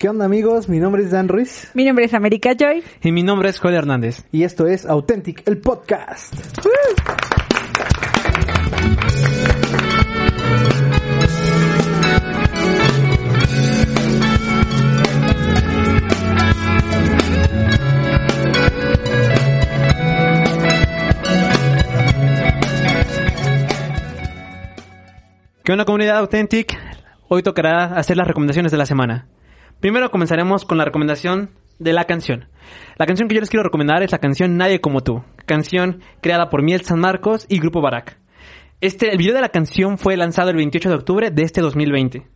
¿Qué onda amigos? Mi nombre es Dan Ruiz. Mi nombre es América Joy. Y mi nombre es Joel Hernández. Y esto es Authentic, el podcast. ¿Qué onda comunidad Authentic? Hoy tocará hacer las recomendaciones de la semana. Primero comenzaremos con la recomendación de la canción. La canción que yo les quiero recomendar es la canción Nadie como tú, canción creada por Miel San Marcos y Grupo Barak. Este, el video de la canción fue lanzado el 28 de octubre de este 2020.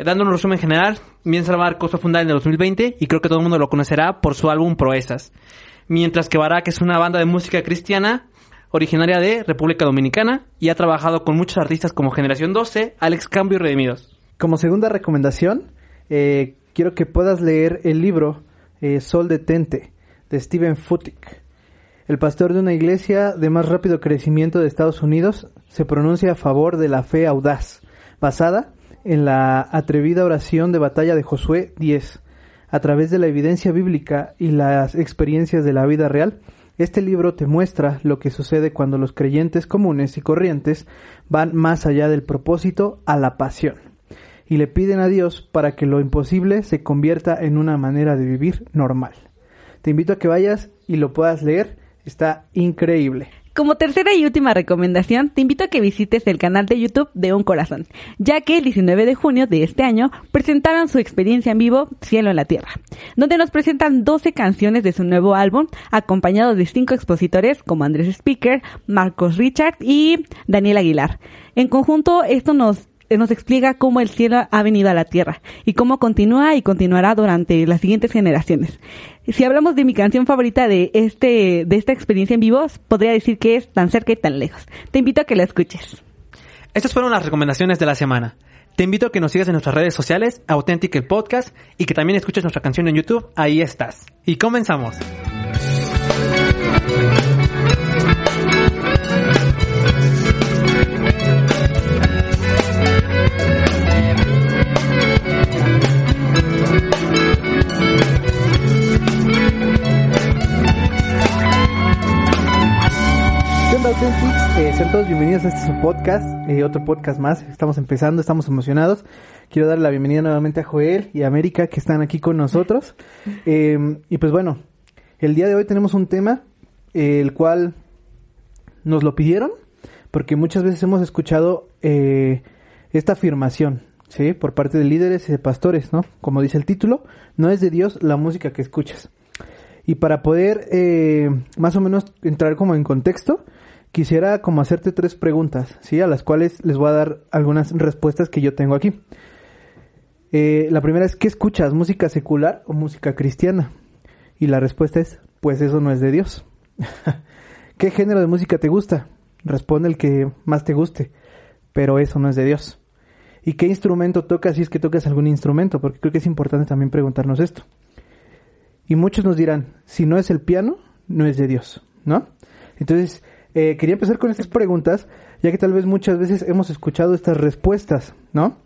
Dando un resumen general, Miel San Marcos fue fundada en el 2020 y creo que todo el mundo lo conocerá por su álbum Proezas. Mientras que Barak es una banda de música cristiana originaria de República Dominicana y ha trabajado con muchos artistas como Generación 12, Alex Cambio y Redimidos. Como segunda recomendación, eh, quiero que puedas leer el libro eh, Sol Detente de Steven Furtick. El pastor de una iglesia de más rápido crecimiento de Estados Unidos se pronuncia a favor de la fe audaz, basada en la atrevida oración de batalla de Josué 10. A través de la evidencia bíblica y las experiencias de la vida real, este libro te muestra lo que sucede cuando los creyentes comunes y corrientes van más allá del propósito a la pasión y le piden a Dios para que lo imposible se convierta en una manera de vivir normal. Te invito a que vayas y lo puedas leer, está increíble. Como tercera y última recomendación, te invito a que visites el canal de YouTube de Un Corazón, ya que el 19 de junio de este año presentaron su experiencia en vivo Cielo en la Tierra, donde nos presentan 12 canciones de su nuevo álbum, acompañados de cinco expositores como Andrés Speaker, Marcos Richard y Daniel Aguilar. En conjunto, esto nos nos explica cómo el cielo ha venido a la tierra y cómo continúa y continuará durante las siguientes generaciones. Si hablamos de mi canción favorita de este de esta experiencia en vivo, podría decir que es tan cerca y tan lejos. Te invito a que la escuches. Estas fueron las recomendaciones de la semana. Te invito a que nos sigas en nuestras redes sociales, Authentic el Podcast, y que también escuches nuestra canción en YouTube, Ahí estás. Y comenzamos. Eh, sean todos bienvenidos a este su podcast, eh, otro podcast más. Estamos empezando, estamos emocionados. Quiero darle la bienvenida nuevamente a Joel y a América que están aquí con nosotros. Eh, y pues bueno, el día de hoy tenemos un tema, el cual nos lo pidieron, porque muchas veces hemos escuchado esta afirmación, ¿sí? Por parte de líderes y de pastores, ¿no? Como dice el título, no es de Dios la música que escuchas. Y para poder más o menos entrar como en contexto, quisiera como hacerte tres preguntas, ¿sí? A las cuales les voy a dar algunas respuestas que yo tengo aquí. Eh, la primera es, ¿qué escuchas? ¿Música secular o música cristiana? Y la respuesta es, pues eso no es de Dios. ¿Qué género de música te gusta? Responde el que más te guste, pero eso no es de Dios. ¿Y qué instrumento tocas si es que tocas algún instrumento? Porque creo que es importante también preguntarnos esto. Y muchos nos dirán, si no es el piano, no es de Dios, ¿no? Entonces, eh, quería empezar con estas preguntas, ya que tal vez muchas veces hemos escuchado estas respuestas, ¿no?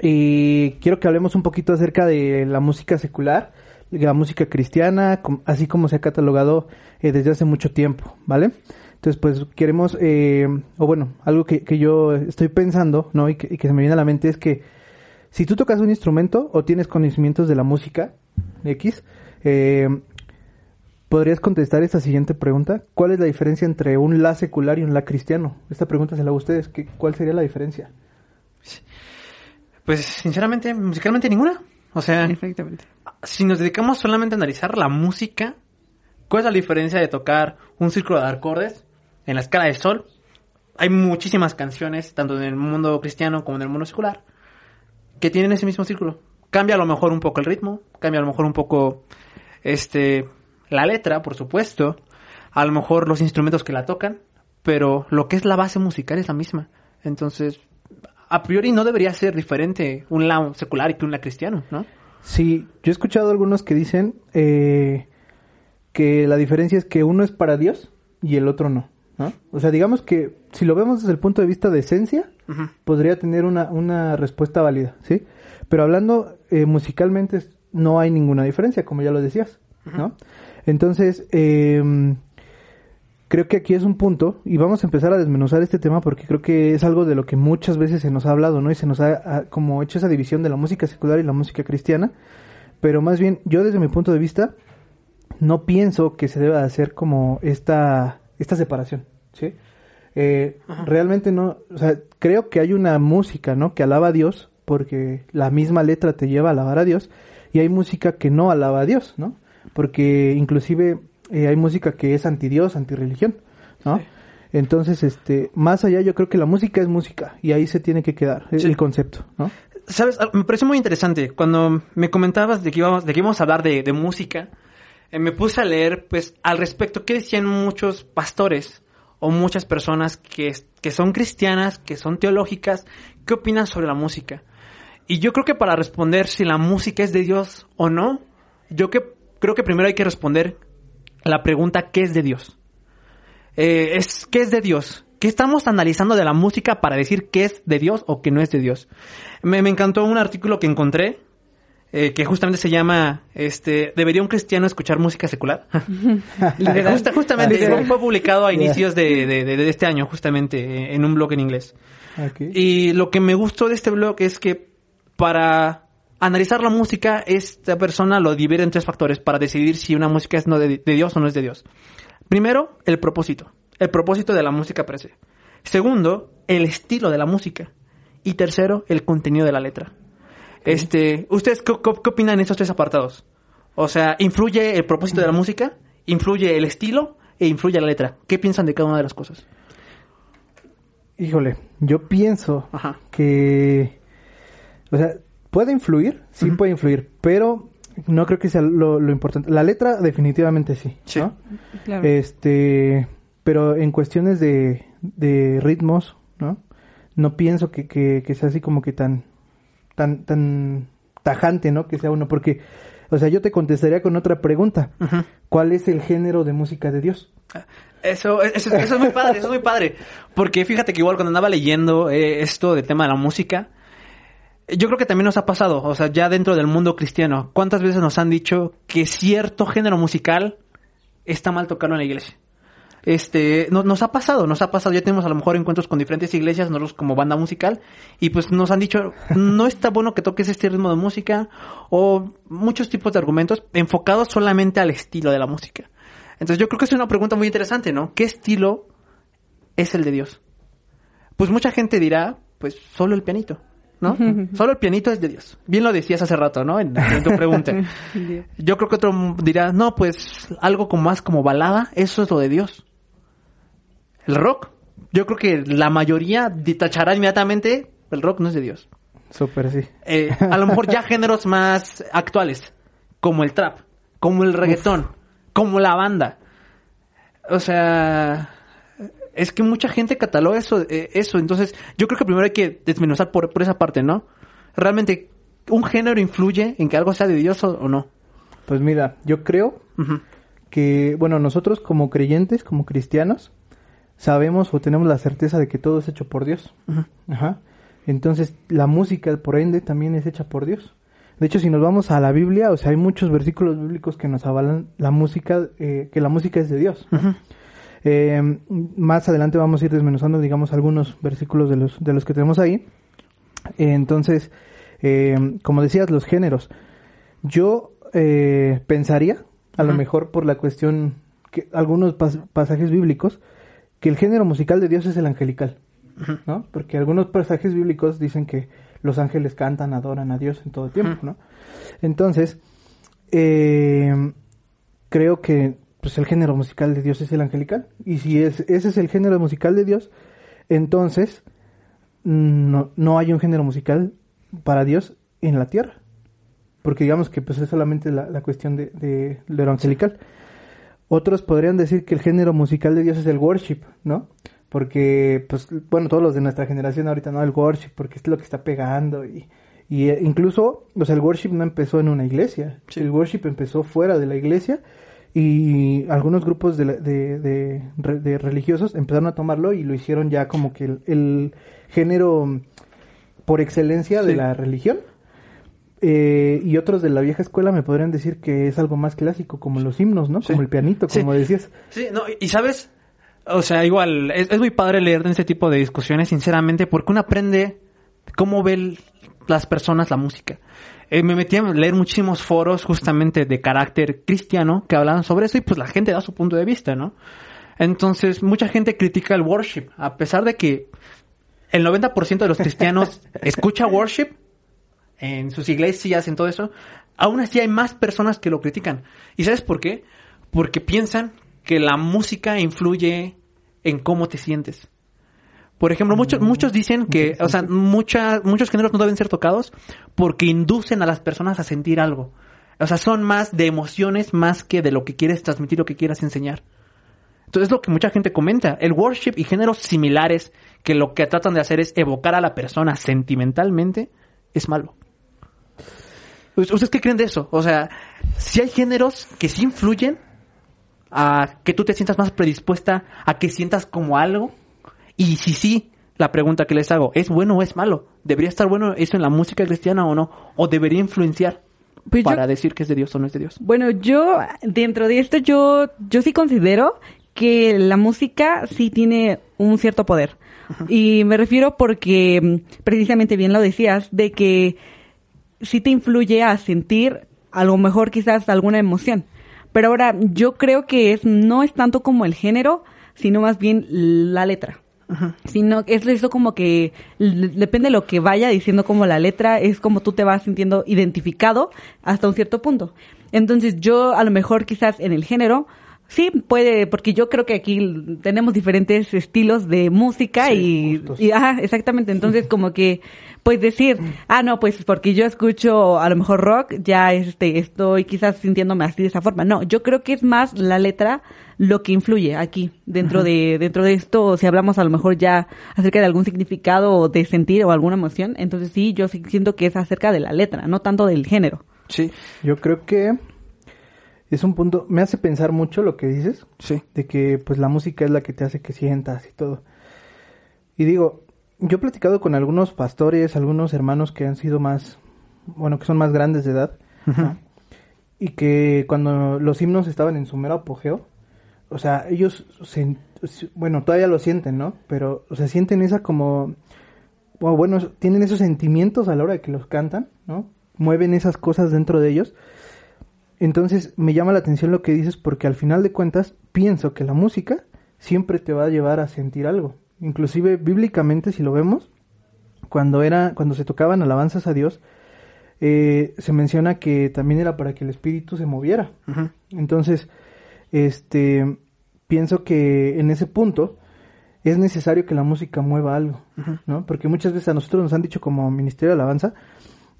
Y quiero que hablemos un poquito acerca de la música secular, la música cristiana, así como se ha catalogado eh, desde hace mucho tiempo, ¿vale? Entonces, pues queremos, eh, o bueno, algo que, yo estoy pensando, ¿no? Y que, y que, se me viene a la mente es que si tú tocas un instrumento o tienes conocimientos de la música X, eh, ¿Podrías contestar esta siguiente pregunta? ¿Cuál es la diferencia entre un la secular y un la cristiano? Esta pregunta se la hago a ustedes. ¿Qué, ¿Cuál sería la diferencia? Pues sinceramente, musicalmente ninguna. O sea, si nos dedicamos solamente a analizar la música, ¿cuál es la diferencia de tocar un círculo de acordes en la escala de sol? Hay muchísimas canciones, tanto en el mundo cristiano como en el mundo secular, que tienen ese mismo círculo. Cambia a lo mejor un poco el ritmo, cambia a lo mejor un poco este la letra, por supuesto, a lo mejor los instrumentos que la tocan, pero lo que es la base musical es la misma. Entonces, a priori no debería ser diferente un la secular que un la cristiano, ¿no? Sí, yo he escuchado algunos que dicen eh, que la diferencia es que uno es para Dios y el otro no, ¿no? O sea, digamos que si lo vemos desde el punto de vista de esencia, podría tener una, una respuesta válida, ¿sí? Pero hablando eh, musicalmente no hay ninguna diferencia, como ya lo decías, ¿no? Entonces, eh, creo que aquí es un punto y vamos a empezar a desmenuzar este tema porque creo que es algo de lo que muchas veces se nos ha hablado, ¿no? Y se nos ha, ha como hecho esa división de la música secular y la música cristiana, pero más bien yo desde mi punto de vista no pienso que se deba hacer como esta, esta separación, ¿sí? Eh, realmente no, o sea, creo que hay una música, ¿no? Que alaba a Dios, porque la misma letra te lleva a alabar a Dios, y hay música que no alaba a Dios, ¿no? Porque inclusive eh, hay música que es anti Dios, anti religión, ¿no? Sí. Entonces, este, más allá yo creo que la música es música, y ahí se tiene que quedar el- Sí. el concepto, ¿no? ¿Sabes? Al- Me pareció muy interesante. Cuando me comentabas de que íbamos, de que íbamos a hablar de, de música, eh, me puse a leer, pues, al respecto, qué decían muchos pastores o muchas personas que, que son cristianas, que son teológicas, qué opinan sobre la música. Y yo creo que para responder si la música es de Dios o no, yo que, creo que primero hay que responder la pregunta ¿qué es de Dios? Eh, es ¿qué es de Dios? ¿Qué estamos analizando de la música para decir qué es de Dios o qué no es de Dios? Me, me encantó un artículo que encontré eh, que justamente se llama este ¿Debería un cristiano escuchar música secular? Eh, justa- justamente fue, publicado a inicios de, de- de- de este año, justamente, en un blog en inglés. Ok. Y lo que me gustó de este blog es que para analizar la música, esta persona lo divide en tres factores para decidir si una música es no de, de Dios o no es de Dios. Primero, el propósito. El propósito de la música per se. Segundo, el estilo de la música. Y tercero, el contenido de la letra. Este, ¿ustedes qué, qué- qué opinan en estos tres apartados? O sea, ¿influye el propósito de la música? ¿Influye el estilo? E influye la letra. ¿Qué piensan de cada una de las cosas? Híjole, yo pienso Ajá. que, o sea, puede influir, sí puede influir, pero no creo que sea lo, lo importante. La letra definitivamente sí, Sí. ¿no? Claro. Este, pero en cuestiones de, de ritmos, ¿no? No pienso que, que, que sea así como que tan, tan, tan tajante, ¿no? Que sea uno, porque, o sea, yo te contestaría con otra pregunta. ¿Cuál es el género de música de Dios? Eso, eso, eso es muy padre, eso es muy padre. Porque fíjate que igual cuando andaba leyendo eh, esto del tema de la música, yo creo que también nos ha pasado, o sea, ya dentro del mundo cristiano, ¿cuántas veces nos han dicho que cierto género musical está mal tocarlo en la iglesia? Este, no- nos ha pasado, nos ha pasado, ya tenemos a lo mejor encuentros con diferentes iglesias, nosotros como banda musical, y pues nos han dicho, no está bueno que toques este ritmo de música, o muchos tipos de argumentos enfocados solamente al estilo de la música. Entonces yo creo que es una pregunta muy interesante, ¿no? ¿Qué estilo es el de Dios? Pues mucha gente dirá, pues solo el pianito, ¿no? solo el pianito es de Dios. Bien lo decías hace rato, ¿no? En, en tu pregunta. Yo creo que otro dirá, no, pues algo como más como balada, eso es lo de Dios. El rock, yo creo que la mayoría di- tachará inmediatamente, el rock no es de Dios. Súper, sí. Eh, a lo mejor ya géneros más actuales, como el trap, como el reggaetón, como la banda. O sea, es que mucha gente cataloga eso, eh, eso. Entonces, yo creo que primero hay que desmenuzar por, por esa parte, ¿no? Realmente, ¿un género influye en que algo sea de Dios o, o no? Pues mira, yo creo que, bueno, nosotros como creyentes, como cristianos, sabemos o tenemos la certeza de que todo es hecho por Dios. Ajá. Entonces, la música, por ende, también es hecha por Dios. De hecho, si nos vamos a la Biblia, o sea, hay muchos versículos bíblicos que nos avalan la música, eh, que la música es de Dios. Eh, más adelante vamos a ir desmenuzando, digamos, algunos versículos de los, de los que tenemos ahí. Eh, entonces, eh, como decías, los géneros. Yo eh, pensaría, a lo mejor por la cuestión, que algunos pas- pasajes bíblicos, que el género musical de Dios es el angelical. ¿no? Porque algunos pasajes bíblicos dicen que los ángeles cantan, adoran a Dios en todo tiempo. ¿no? Entonces, eh, creo que pues el género musical de Dios es el angelical. Y si es, ese es el género musical de Dios, entonces mm, no, no hay un género musical para Dios en la tierra. Porque digamos que pues es solamente la, la cuestión de, de, de lo angelical. Otros podrían decir que el género musical de Dios es el worship, ¿no? Porque, pues, bueno, todos los de nuestra generación ahorita, ¿no? El worship, porque es lo que está pegando y, y eh, incluso, o sea, el worship no empezó en una iglesia. Sí. El worship empezó fuera de la iglesia y algunos grupos de, de, de- de religiosos empezaron a tomarlo y lo hicieron ya como que el, el género por excelencia de la religión. Eh, y otros de la vieja escuela me podrían decir que es algo más clásico, como los himnos, ¿no? Sí. Como el pianito, Sí. como decías. Sí, no, y sabes, o sea, igual, es, es muy padre leer de ese tipo de discusiones, sinceramente, porque uno aprende cómo ven las personas la música. Eh, me metí a leer muchísimos foros justamente de carácter cristiano que hablaban sobre eso y pues la gente da su punto de vista, ¿no? Entonces, mucha gente critica el worship, a pesar de que el 90% de los cristianos escucha worship en sus iglesias, en todo eso, aún así hay más personas que lo critican. ¿Y sabes por qué? Porque piensan que la música influye en cómo te sientes. Por ejemplo, muchos, muchos dicen que, o sea, mucha- muchos géneros no deben ser tocados porque inducen a las personas a sentir algo. O sea, son más de emociones más que de lo que quieres transmitir o que quieras enseñar. Entonces es lo que mucha gente comenta. El worship y géneros similares que lo que tratan de hacer es evocar a la persona sentimentalmente es malo. ¿Ustedes qué creen de eso? O sea, si hay géneros que sí influyen a que tú te sientas más predispuesta a que sientas como algo. Y si sí, la pregunta que les hago, ¿es bueno o es malo? ¿Debería estar bueno eso en la música cristiana o no? ¿O debería influenciar Pues yo- para decir que es de Dios o no es de Dios? Bueno, yo dentro de esto yo yo sí considero que la música sí tiene un cierto poder. Y me refiero porque mm, precisamente bien lo decías de que sí te influye a sentir a lo mejor quizás alguna emoción. Pero ahora yo creo que es no es tanto como el género, sino más bien la letra. Sino es eso como que depende de lo que vaya diciendo como la letra, es como tú te vas sintiendo identificado hasta un cierto punto. Entonces yo a lo mejor quizás en el género, sí puede, porque yo creo que aquí tenemos diferentes estilos de música Sí, y, y ajá, exactamente. Entonces como que pues decir, ah no, pues porque yo escucho a lo mejor rock, ya este estoy quizás sintiéndome así de esa forma. No, yo creo que es más la letra lo que influye aquí dentro de dentro de esto, si hablamos a lo mejor ya acerca de algún significado o de sentir o alguna emoción, entonces sí, yo sí siento que es acerca de la letra, no tanto del género. Sí, Yo creo que es un punto, me hace pensar mucho lo que dices, sí. de que pues la música es la que te hace que sientas y todo. Y digo, yo he platicado con algunos pastores, algunos hermanos que han sido más, bueno, que son más grandes de edad, ¿no? y que cuando los himnos estaban en su mero apogeo, o sea, ellos, sen- bueno, todavía lo sienten, ¿no? Pero, o sea, sienten esa como, bueno, tienen esos sentimientos a la hora de que los cantan, ¿no? Mueven esas cosas dentro de ellos. Entonces, me llama la atención lo que dices porque al final de cuentas pienso que la música siempre te va a llevar a sentir algo. Inclusive bíblicamente si lo vemos, cuando era cuando se tocaban alabanzas a Dios, eh, se menciona que también era para que el espíritu se moviera. Entonces, este, pienso que en ese punto es necesario que la música mueva algo, ¿no? Porque muchas veces a nosotros nos han dicho como Ministerio de Alabanza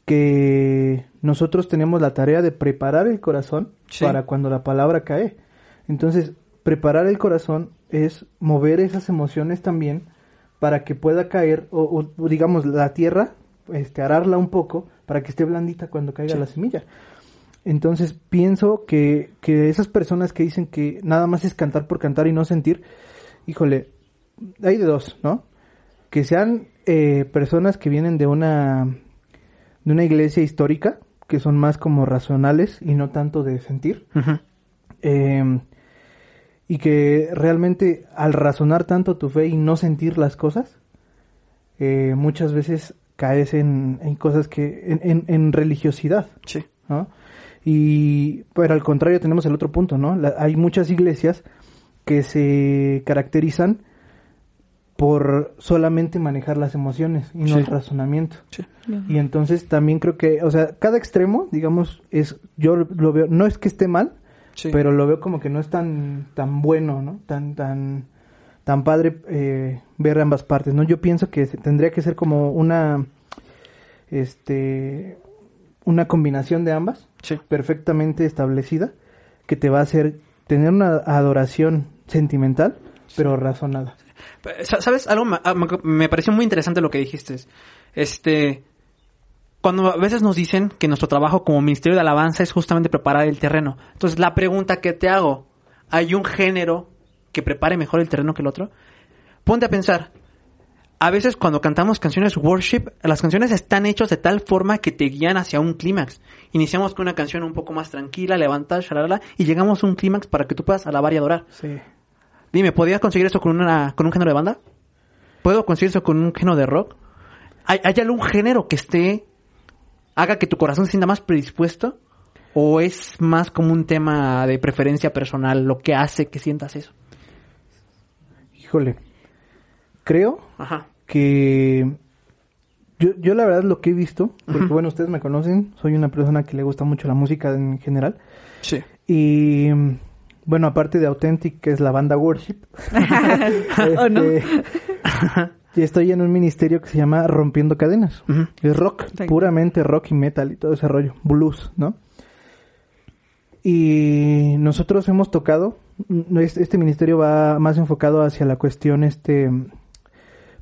que nosotros tenemos la tarea de preparar el corazón Sí. para cuando la palabra cae. Entonces, preparar el corazón es mover esas emociones también para que pueda caer, o, o- digamos, la tierra, este, ararla un poco para que esté blandita cuando caiga Sí. la semilla. Entonces pienso que, que esas personas que dicen que nada más es cantar por cantar y no sentir, híjole, hay de dos, ¿no? Que sean eh, personas que vienen de una de una iglesia histórica, que son más como racionales y no tanto de sentir, eh, y que realmente al razonar tanto tu fe y no sentir las cosas, eh, muchas veces caes en, en cosas que en, en- en religiosidad. Sí. ¿no? Y pero al contrario tenemos el otro punto, ¿no? La- hay muchas iglesias que se caracterizan por solamente manejar las emociones y no Sí. el razonamiento. Sí. Y entonces también creo que, o sea, cada extremo, digamos, es yo lo veo, no es que esté mal, Sí. pero lo veo como que no es tan tan bueno, ¿no? Tan tan tan padre eh, ver ambas partes, ¿no? Yo pienso que tendría que ser como una este una combinación de ambas perfectamente establecida que te va a hacer tener una adoración sentimental pero razonada. Sa- ¿Sabes? Algo ah, me pareció muy interesante lo que dijiste. Este. cuando a veces nos dicen que nuestro trabajo como Ministerio de Alabanza es justamente preparar el terreno. Entonces, la pregunta que te hago, ¿hay un género que prepare mejor el terreno que el otro? Ponte a pensar, a veces cuando cantamos canciones worship, las canciones están hechas de tal forma que te guían hacia un clímax. Iniciamos con una canción un poco más tranquila, levantar, shalala, y llegamos a un clímax para que tú puedas alabar y adorar. Sí. Dime, ¿podrías conseguir esto con, una, con un género de banda? ¿Puedo conseguir eso con un género de rock? ¿Hay, ¿Hay algún género que esté, haga que tu corazón se sienta más predispuesto? ¿O es más como un tema de preferencia personal lo que hace que sientas eso? Híjole. Creo Ajá. que yo, yo la verdad lo que he visto, porque bueno, ustedes me conocen, soy una persona que le gusta mucho la música en general. Sí. Y bueno, aparte de Authentic, que es la banda Worship, ¿O no? este, y estoy en un ministerio que se llama Rompiendo Cadenas. Es rock, puramente rock y metal y todo ese rollo, blues, ¿no? Y nosotros hemos tocado, mm, este, ministerio va más enfocado hacia la cuestión, este,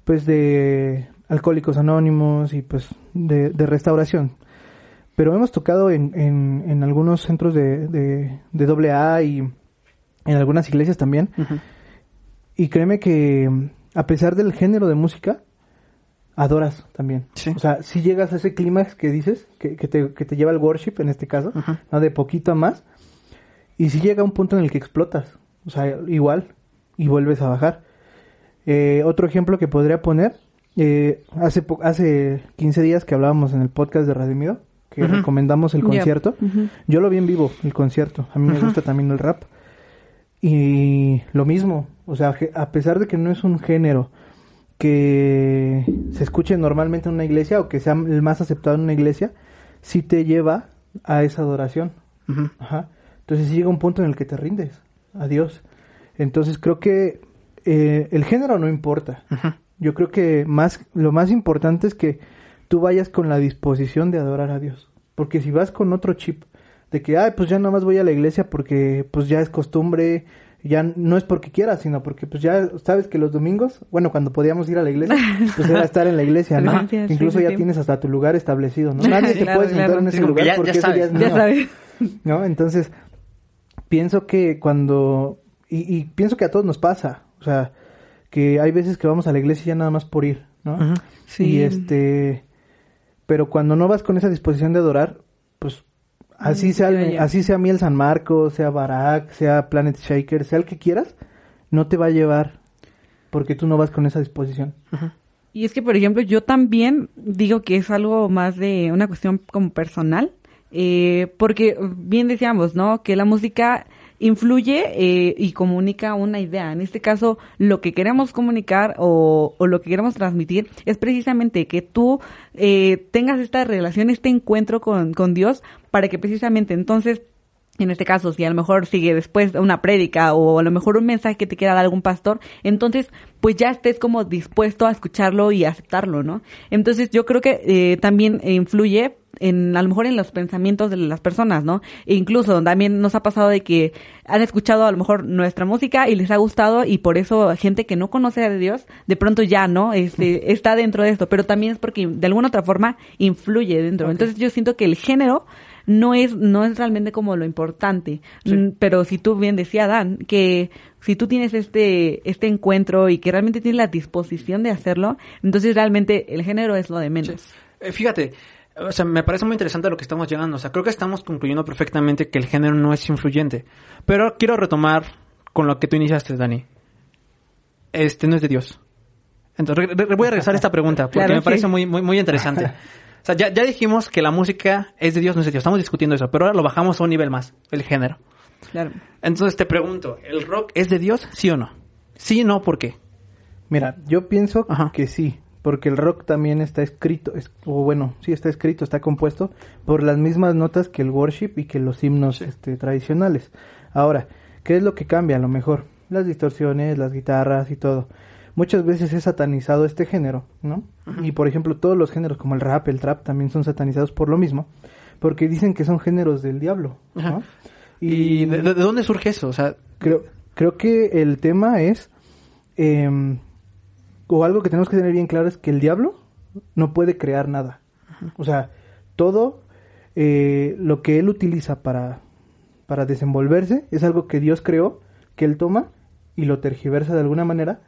pues de alcohólicos anónimos y pues de, de restauración. Pero hemos tocado en, en, en algunos centros de, de, de doble A y en algunas iglesias también. Y créeme que a pesar del género de música, adoras también. Sí. O sea, si llegas a ese clímax que dices, que, que te, que te lleva al worship en este caso, de poquito a más, y si llega un punto en el que explotas, o sea, igual, y vuelves a bajar. Eh, otro ejemplo que podría poner, eh, hace, po- hace 15 días que hablábamos en el podcast de Redimido, que recomendamos el concierto, yo lo vi en vivo, el concierto. A mí me gusta también el rap. Y lo mismo, o sea, a pesar de que no es un género que se escuche normalmente en una iglesia o que sea el más aceptado en una iglesia, sí te lleva a esa adoración. Ujú. Ajá. Entonces llega un punto en el que te rindes a Dios. Entonces creo que eh, el género no importa. Yo creo que más lo más importante es que tú vayas con la disposición de adorar a Dios. Porque si vas con otro chip de que, ay, pues ya nada más voy a la iglesia porque pues ya es costumbre, ya no es porque quieras, sino porque pues ya sabes que los domingos, bueno, cuando podíamos ir a la iglesia, pues era estar en la iglesia, ¿no? Gracias, Incluso sí, ya sí. tienes hasta tu lugar establecido, ¿no? Nadie te puede sentar claro. en ese Sí, lugar ya- porque ya ese día es sabes. Ya mío. sabes. ¿no? Entonces, pienso que cuando, y, y pienso que a todos nos pasa, o sea, que hay veces que vamos a la iglesia ya nada más por ir, ¿no? Ujú. Sí. Y este, pero cuando no vas con esa disposición de adorar, pues así Mm, sea, el- así sea Miel San Marcos, sea Barak, sea Planet Shaker, sea el que quieras, no te va a llevar porque tú no vas con esa disposición. Y es que, por ejemplo, yo también digo que es algo más de una cuestión como personal, eh, porque bien decíamos, ¿no? Que la música influye eh, y comunica una idea. En este caso, lo que queremos comunicar o, o lo que queremos transmitir es precisamente que tú eh, tengas esta relación, este encuentro con, con Dios, para que precisamente entonces en este caso, si a lo mejor sigue después una prédica o a lo mejor un mensaje que te quiera dar algún pastor, entonces pues ya estés como dispuesto a escucharlo y aceptarlo, ¿no? Entonces yo creo que eh, también influye en a lo mejor en los pensamientos de las personas, ¿no? E incluso también nos ha pasado de que han escuchado a lo mejor nuestra música y les ha gustado y por eso gente que no conoce a Dios de pronto ya, ¿no? Este está dentro de esto, pero también es porque de alguna otra forma influye dentro. Entonces yo siento que el género no es no es realmente como lo importante Sí. Mm, pero si tú bien decía Dan que si tú tienes este este encuentro y que realmente tienes la disposición de hacerlo entonces realmente el género es lo de menos Eh, fíjate, o sea, me parece muy interesante a lo que estamos llegando. O sea, creo que estamos concluyendo perfectamente que el género no es influyente. Pero quiero retomar con lo que tú iniciaste, Dani. Este no es de Dios. Entonces, re- re- voy a regresar a esta pregunta porque Claro, me parece muy, muy, muy interesante. O sea, ya, ya dijimos que la música es de Dios, no es de Dios. Estamos discutiendo eso, pero ahora lo bajamos a un nivel más, el género. claro Entonces te pregunto, ¿el rock es de Dios, sí o no? Sí o no, ¿por qué? Mira, yo pienso Ajá. que sí, porque el rock también está escrito, es- o bueno, sí está escrito, está compuesto por las mismas notas que el worship y que los himnos este, tradicionales. Ahora, ¿qué es lo que cambia? A lo mejor las distorsiones, las guitarras y todo. Muchas veces es satanizado este género, ¿no? Y por ejemplo, todos los géneros como el rap, el trap también son satanizados por lo mismo, porque dicen que son géneros del diablo, ¿no? ¿Y de, de- de dónde surge eso? O sea, Creo, creo que el tema es, em, o algo que tenemos que tener bien claro es que el diablo no puede crear nada. O sea, todo eh, lo que él utiliza para, para desenvolverse es algo que Dios creó, que él toma y lo tergiversa de alguna manera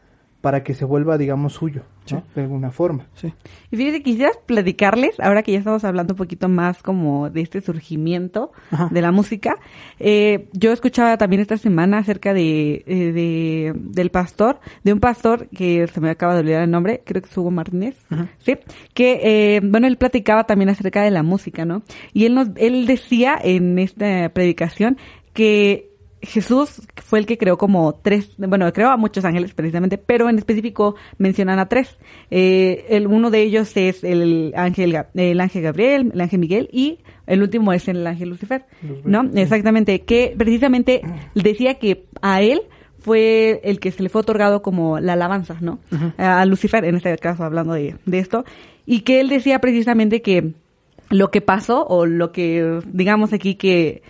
para que se vuelva, digamos, suyo, ¿no? Sí. de alguna forma. Sí. Y fíjate, quisieras platicarles, ahora que ya estamos hablando un poquito más como de este surgimiento Ajá. de la música. Eh, yo escuchaba también esta semana acerca de, eh, de- del pastor, de un pastor que se me acaba de olvidar el nombre, creo que es Hugo Martínez, sí, que, eh, bueno, él platicaba también acerca de la música, ¿no? Y él nos, él decía en esta predicación que Jesús fue el que creó como tres, bueno, creó a muchos ángeles precisamente, pero en específico mencionan a tres. Eh, el, uno de ellos es el ángel, el ángel Gabriel, el ángel Miguel y el último es el ángel Lucifer, ¿no? sí. Exactamente, que precisamente decía que a él fue el que se le fue otorgado como la alabanza, ¿no? A Lucifer, en este caso hablando de, de esto, y que él decía precisamente que lo que pasó o lo que digamos aquí que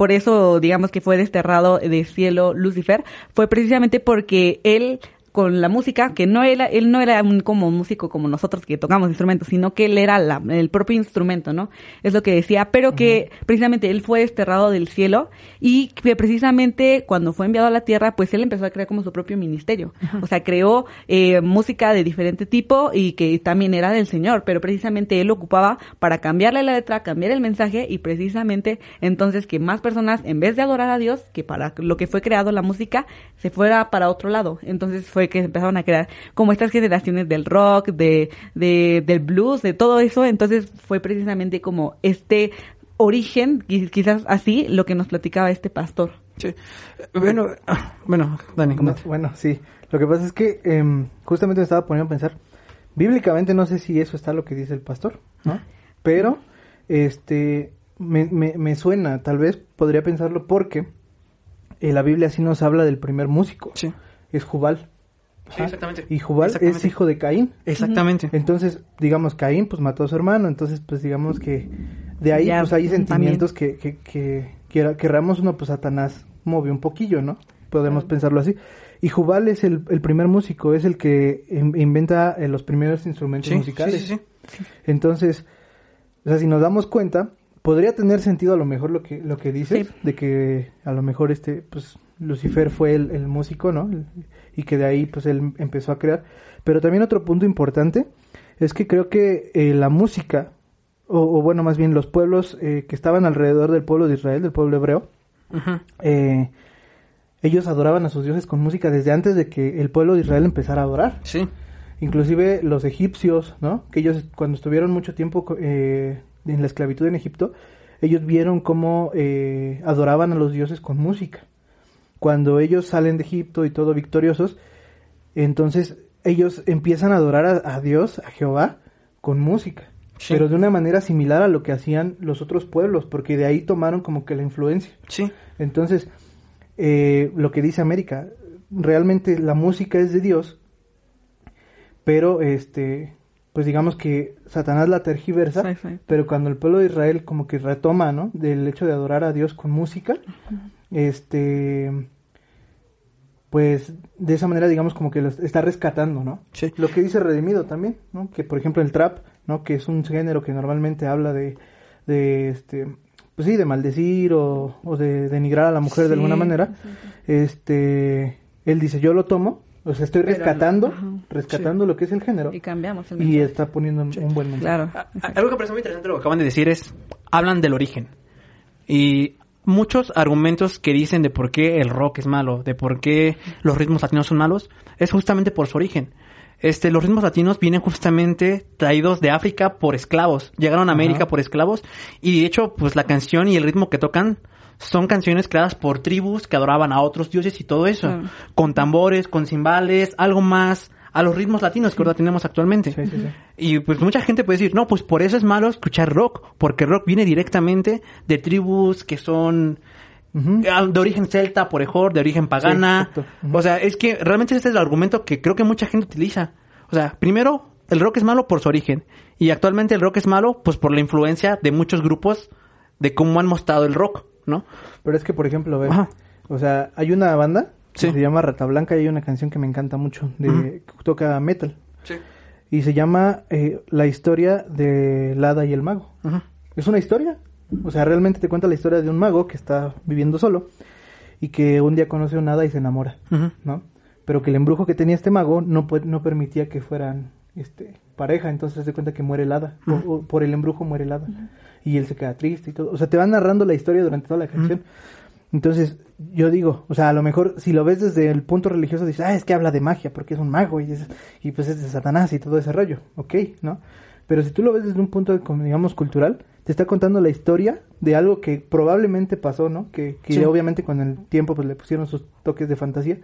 por eso digamos que fue desterrado del cielo Lucifer fue precisamente porque él con la música, que no era, él no era un como un músico como nosotros que tocamos instrumentos, sino que él era la- el propio instrumento, ¿no? Es lo que decía, pero que precisamente él fue desterrado del cielo y que precisamente cuando fue enviado a la tierra, pues él empezó a crear como su propio ministerio. O sea, creó eh, música de diferente tipo y que también era del Señor, pero precisamente él lo ocupaba para cambiarle la letra, cambiar el mensaje y precisamente entonces que más personas, en vez de adorar a Dios, que para lo que fue creado la música, se fuera para otro lado. Entonces fue que empezaron a crear como estas generaciones del rock, de, de, del blues, de todo eso. Entonces fue precisamente como este origen, qui- quizás así, lo que nos platicaba este pastor. Sí. Bueno, ah, bueno, Dani, No, bueno, sí. Lo que pasa es que em, justamente me estaba poniendo a pensar, bíblicamente no sé si eso está lo que dice el pastor, ¿no? Pero, este, me, me, me suena, tal vez podría pensarlo porque eh, la Biblia sí nos habla del primer músico, Sí. es Jubal. Sí, Ajá. exactamente. Y Jubal es hijo de Caín. Exactamente. Entonces, digamos, Caín pues mató a su hermano, entonces pues digamos que de ahí Ya, pues hay sentimientos que, que, que, que querramos uno, pues Satanás movió un poquillo, ¿no? Podemos Claro. pensarlo así. Y Jubal es el, el primer músico, es el que in- inventa eh, los primeros instrumentos Sí, musicales. sí, sí, sí. Entonces, o sea, si nos damos cuenta, podría tener sentido a lo mejor lo que, lo que dices, Sí. de que a lo mejor este, pues, Lucifer fue el, el músico, ¿no? Y que de ahí, pues, él empezó a crear. Pero también otro punto importante es que creo que eh, la música, o, o bueno, más bien los pueblos eh, que estaban alrededor del pueblo de Israel, del pueblo hebreo, eh, ellos adoraban a sus dioses con música desde antes de que el pueblo de Israel empezara a adorar Sí. inclusive los egipcios, ¿no? Que ellos cuando estuvieron mucho tiempo eh, en la esclavitud en Egipto, ellos vieron cómo eh, adoraban a los dioses con música. Cuando ellos salen de Egipto y todo victoriosos, entonces ellos empiezan a adorar a, a Dios, a Jehová, con música. Sí. Pero de una manera similar a lo que hacían los otros pueblos, porque de ahí tomaron como que la influencia. Sí. Entonces, eh, lo que dice América, realmente la música es de Dios, pero este, pues digamos que Satanás la tergiversa, Sí, sí. pero cuando el pueblo de Israel como que retoma, ¿no? Del hecho de adorar a Dios con música, este, pues de esa manera digamos como que lo está rescatando, ¿no? Sí. Lo que dice Redimido también, ¿no? Que por ejemplo el trap, ¿no? Que es un género que normalmente habla de, de este, pues sí, de maldecir o, o de denigrar a la mujer de alguna manera. sí, sí. Este, él dice, yo lo tomo, o sea, estoy Pero rescatando, lo- ajá. rescatando lo que es el género Y cambiamos el y mensaje. está poniendo un, un buen mensaje. Claro. A- Algo que me parece muy interesante lo que acaban de decir es, hablan del origen. Y muchos argumentos que dicen de por qué el rock es malo, de por qué los ritmos latinos son malos, es justamente por su origen. Este, los ritmos latinos vienen justamente traídos de África por esclavos. Llegaron a América por esclavos. Y de hecho, pues la canción y el ritmo que tocan son canciones creadas por tribus que adoraban a otros dioses y todo eso. Con tambores, con cimbales, algo más a los ritmos latinos que ahora tenemos actualmente. Sí, sí, sí. Y pues mucha gente puede decir, no, pues por eso es malo escuchar rock, porque rock viene directamente de tribus que son ah, de origen celta, por ejemplo, de origen pagana. O sea, es que realmente este es el argumento que creo que mucha gente utiliza. O sea, primero, el rock es malo por su origen. Y actualmente el rock es malo, pues por la influencia de muchos grupos de cómo han mostrado el rock, ¿no? Pero es que, por ejemplo, o sea, hay una banda se llama Rata Blanca y hay una canción que me encanta mucho, de, que toca metal. Sí. Y se llama eh, La historia de Lada y el mago. es una historia. O sea, realmente te cuenta la historia de un mago que está viviendo solo y que un día conoce a un hada y se enamora. ¿no? Pero que el embrujo que tenía este mago no, no permitía que fueran este, pareja, entonces se cuenta que muere el hada, o- o por el embrujo muere el hada. Y él se queda triste y todo. O sea, te van narrando la historia durante toda la canción. Entonces, yo digo, o sea, a lo mejor si lo ves desde el punto religioso, dices, ah, es que habla de magia, porque es un mago y, es- y pues es de Satanás y todo ese rollo, ok, ¿no? Pero si tú lo ves desde un punto, digamos, cultural, te está contando la historia de algo que probablemente pasó, ¿no? Que, que Sí. obviamente con el tiempo pues le pusieron sus toques de fantasía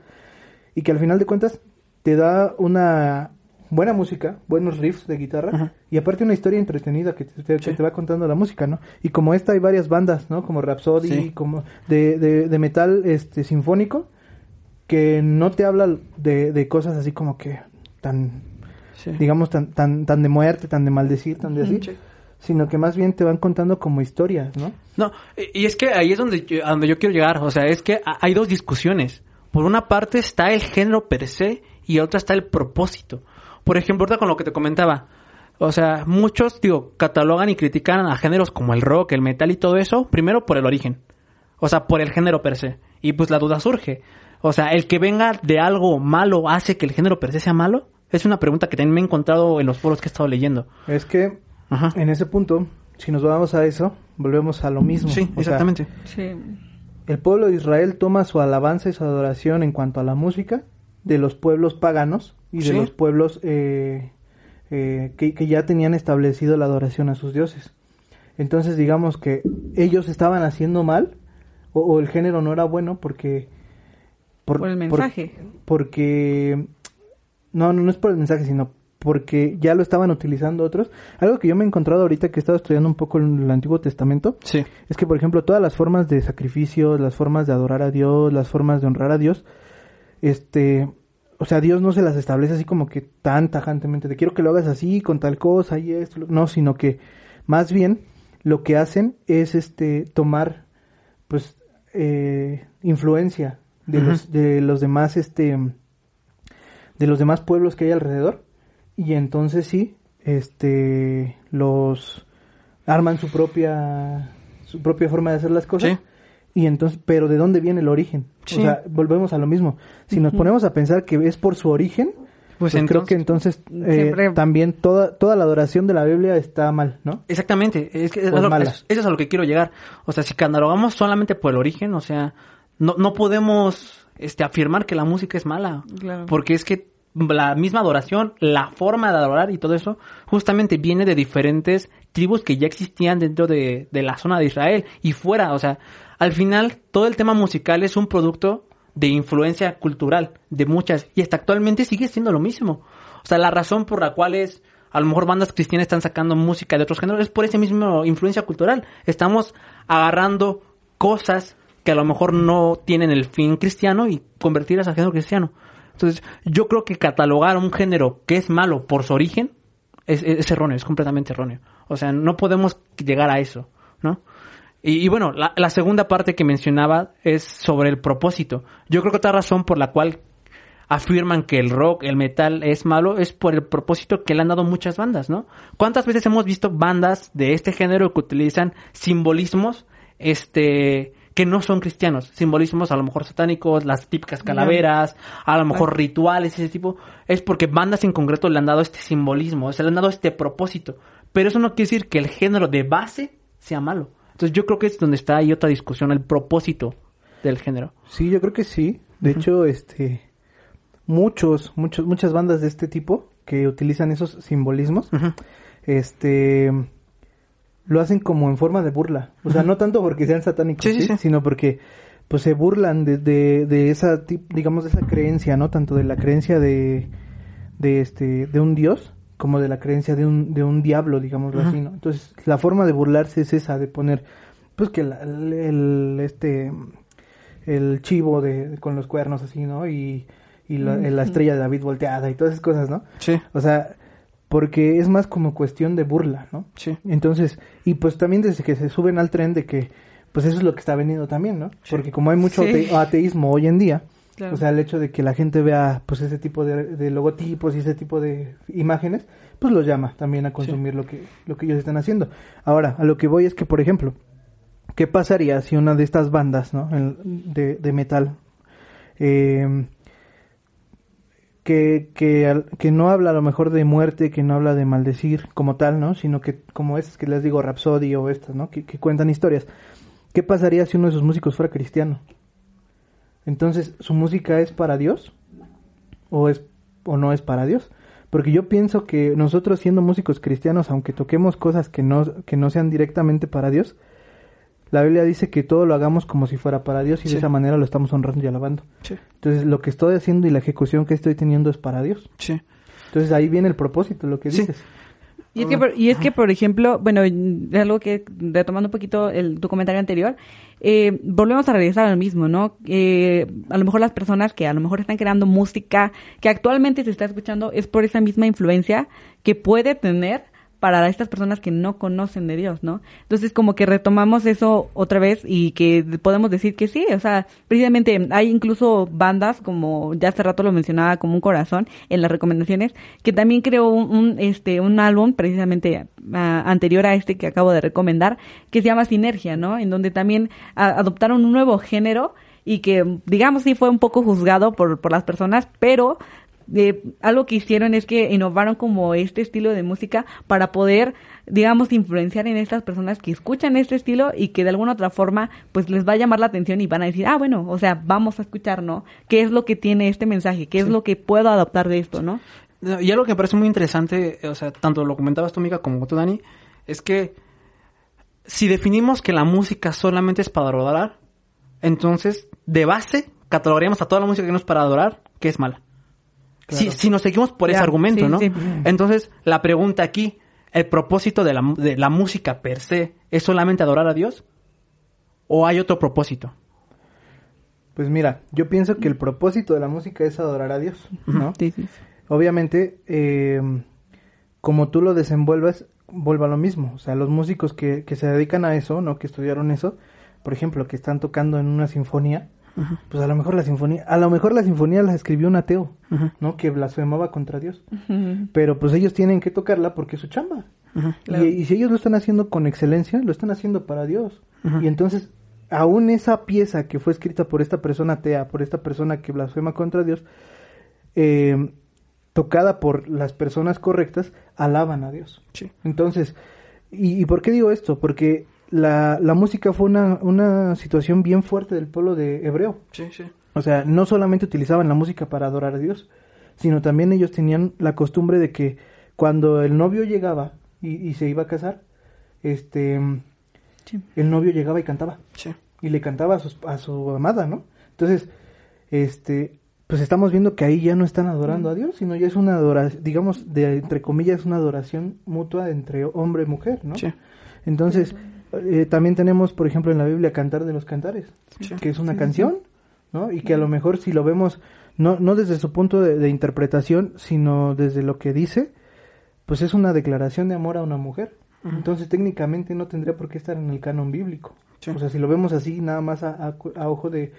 y que al final de cuentas te da una buena música, buenos riffs de guitarra Ajá. y aparte una historia entretenida que te, que Sí. te va contando la música, ¿no? Y como esta hay varias bandas, ¿no? Como Rhapsody, Sí. como de, de, de metal este sinfónico que no te habla de, de cosas así como que tan Sí. digamos tan tan tan de muerte, tan de maldecir, tan de así, Sí. sino que más bien te van contando como historias, ¿no? No, y es que ahí es donde yo, donde yo quiero llegar. O sea, es que ha- hay dos discusiones. Por una parte está el género per se y otra está el propósito. Por ejemplo, ahorita con lo que te comentaba. O sea, muchos, digo, catalogan y critican a géneros como el rock, el metal y todo eso, primero por el origen. O sea, por el género per se. Y pues la duda surge. O sea, ¿el que venga de algo malo hace que el género per se sea malo? Es una pregunta que también me he encontrado en los foros que he estado leyendo. Es que Ajá. en ese punto, si nos vamos a eso, volvemos a lo mismo. Sí, O sea, exactamente. Sí. El pueblo de Israel toma su alabanza y su adoración en cuanto a la música de los pueblos paganos y de Sí. los pueblos eh, eh, que, que ya tenían establecido la adoración a sus dioses. Entonces digamos que ellos estaban haciendo mal o, o el género no era bueno porque... Por el mensaje. porque... No, no, no es por el mensaje, sino porque ya lo estaban utilizando otros. Algo que yo me he encontrado ahorita que he estado estudiando un poco en el Antiguo Testamento Sí. es que, por ejemplo, todas las formas de sacrificio, las formas de adorar a Dios, las formas de honrar a Dios, este, o sea, Dios no se las establece así como que tan tajantemente, te quiero que lo hagas así, con tal cosa y esto, no, sino que más bien lo que hacen es, este, tomar, pues, eh, influencia de los, de los demás, este, de los demás pueblos que hay alrededor y entonces sí, este, los arman su propia, su propia forma de hacer las cosas. Sí. Y entonces, pero ¿de dónde viene el origen? Sí. O sea, volvemos a lo mismo. Si nos ponemos a pensar que es por su origen, Pues pues, creo que entonces eh, Siempre- también toda, toda la adoración de la Biblia está mal, ¿no? Exactamente, es que es Pues a lo- mala. es- eso es a lo que quiero llegar. O sea, si catalogamos solamente por el origen, o sea, no, no podemos este, afirmar que la música es mala. Claro. Porque es que la misma adoración, la forma de adorar y todo eso, justamente viene de diferentes tribus que ya existían dentro de, de la zona de Israel y fuera. O sea, al final, todo el tema musical es un producto de influencia cultural de muchas y hasta actualmente sigue siendo lo mismo. O sea, la razón por la cual es a lo mejor bandas cristianas están sacando música de otros géneros es por esa misma influencia cultural. Estamos agarrando cosas que a lo mejor no tienen el fin cristiano y convertirlas a género cristiano. Entonces, yo creo que catalogar un género que es malo por su origen es, es- es erróneo, es completamente erróneo. O sea, no podemos llegar a eso, ¿no? Y, y bueno, la, la segunda parte que mencionaba es sobre el propósito. Yo creo que otra razón por la cual afirman que el rock, el metal es malo es por el propósito que le han dado muchas bandas, ¿no? ¿Cuántas veces hemos visto bandas de este género que utilizan simbolismos, este, que no son cristianos? Simbolismos a lo mejor satánicos, las típicas calaveras, a lo mejor rituales, ese tipo. Es porque bandas en concreto le han dado este simbolismo, se le han dado este propósito. Pero eso no quiere decir que el género de base sea malo. Entonces yo creo que es donde está ahí otra discusión, el propósito del género. Sí, yo creo que sí. De hecho, este, muchos, muchos, muchas bandas de este tipo que utilizan esos simbolismos, este, lo hacen como en forma de burla. O sea, no tanto porque sean satánicos, Sí, sí, ¿sí? sí. sino porque pues se burlan de, de, de esa, digamos, de esa creencia, ¿no? Tanto de la creencia de, de este, de un dios como de la creencia de un, de un diablo, digámoslo así, ¿no? Entonces, la forma de burlarse es esa, de poner, pues que la- el, este, el chivo de, con los cuernos así, ¿no? Y, y la, la estrella de David volteada y todas esas cosas, ¿no? Sí, O sea, porque es más como cuestión de burla, ¿no? sí. Entonces, y pues también desde que se suben al tren de que, pues eso es lo que está vendiendo también, ¿no? Sí. Porque como hay mucho Sí. ate- ateísmo hoy en día, Claro. O sea, el hecho de que la gente vea pues ese tipo de, de logotipos y ese tipo de imágenes, pues los llama también a consumir lo que lo que ellos están haciendo. Ahora, a lo que voy es que, por ejemplo, ¿qué pasaría si una de estas bandas, ¿no? El- de, de metal eh, que, que, al- que no habla a lo mejor de muerte, que no habla de maldecir como tal, ¿no? Sino que como estas que les digo, Rhapsody o estas, ¿no? Que, que cuentan historias. ¿Qué pasaría si uno de sus músicos fuera cristiano? Entonces, ¿su música es para Dios? ¿O, es, o no es para Dios? Porque yo pienso que nosotros siendo músicos cristianos, aunque toquemos cosas que no, que no sean directamente para Dios, la Biblia dice que todo lo hagamos como si fuera para Dios y Sí. de esa manera lo estamos honrando y alabando. Sí, Entonces, lo que estoy haciendo y la ejecución que estoy teniendo es para Dios. sí. Entonces, ahí viene el propósito, lo que Sí. dices. Y es, que, por- y es que, por ejemplo, bueno, algo que, retomando un poquito el, tu comentario anterior, eh, volvemos a regresar al mismo, ¿no? Eh, a lo mejor las personas que a lo mejor están creando música que actualmente se está escuchando es por esa misma influencia que puede tener para estas personas que no conocen de Dios, ¿no? Entonces, como que retomamos eso otra vez y que podemos decir que sí, o sea, precisamente hay incluso bandas, como ya hace rato lo mencionaba, como un corazón en las recomendaciones, que también creó un, un, este, un álbum precisamente ah, anterior a este que acabo de recomendar, que se llama Sinergia, ¿no? En donde también ah, adoptaron un nuevo género y que, digamos, sí fue un poco juzgado por, por las personas, pero de algo que hicieron es que innovaron como este estilo de música para poder, digamos, influenciar en estas personas que escuchan este estilo y que de alguna otra forma, pues les va a llamar la atención y van a decir, ah, bueno, o sea, vamos a escuchar, ¿no? ¿Qué es lo que tiene este mensaje? ¿Qué es lo que puedo adaptar de esto, no? No, Y algo que me parece muy interesante, o sea, tanto lo comentabas tú, Mica, como tú, Dani, es que si definimos que la música solamente es para adorar, entonces, de base, catalogaríamos a toda la música que no es para adorar, que es mala. Claro. Si, si nos seguimos por ese argumento, sí, ¿no? sí. Entonces, la pregunta aquí, ¿el propósito de la, mu- de la música per se es solamente adorar a Dios? ¿O hay otro propósito? Pues mira, yo pienso que el propósito de la música es adorar a Dios, ¿no? Sí, sí. Obviamente, eh, como tú lo desenvuelves, vuelva a lo mismo. O sea, los músicos que, que se dedican a eso, ¿no? Que estudiaron eso, por ejemplo, que están tocando en una sinfonía, pues a lo mejor la sinfonía, a lo mejor la sinfonía la escribió un ateo, ¿no? Que blasfemaba contra Dios. Pero pues ellos tienen que tocarla porque es su chamba. Claro. Y, y si ellos lo están haciendo con excelencia, lo están haciendo para Dios. Y entonces, aún esa pieza que fue escrita por esta persona atea, por esta persona que blasfema contra Dios, eh, tocada por las personas correctas, alaban a Dios. Sí. Entonces, ¿y, y por qué digo esto? Porque la, la música fue una, una situación bien fuerte del pueblo de hebreo. Sí, sí. O sea, no solamente utilizaban la música para adorar a Dios, sino también ellos tenían la costumbre de que cuando el novio llegaba y, y se iba a casar, este, Sí. el novio llegaba y cantaba Sí. y le cantaba a, sus- a su amada, ¿no? Entonces, este, pues estamos viendo que ahí ya no están adorando a Dios, sino ya es una adoración, digamos, de entre comillas, una adoración mutua entre hombre y mujer, ¿no? Sí. Entonces, eh, también tenemos, por ejemplo, en la Biblia Cantar de los Cantares, Sí. que es una canción, ¿no? Y que a lo mejor si lo vemos, no, no desde su punto de, de interpretación, sino desde lo que dice, pues es una declaración de amor a una mujer. Entonces, técnicamente no tendría por qué estar en el canon bíblico. O sea, si lo vemos así, nada más a, a cu- a ojo de,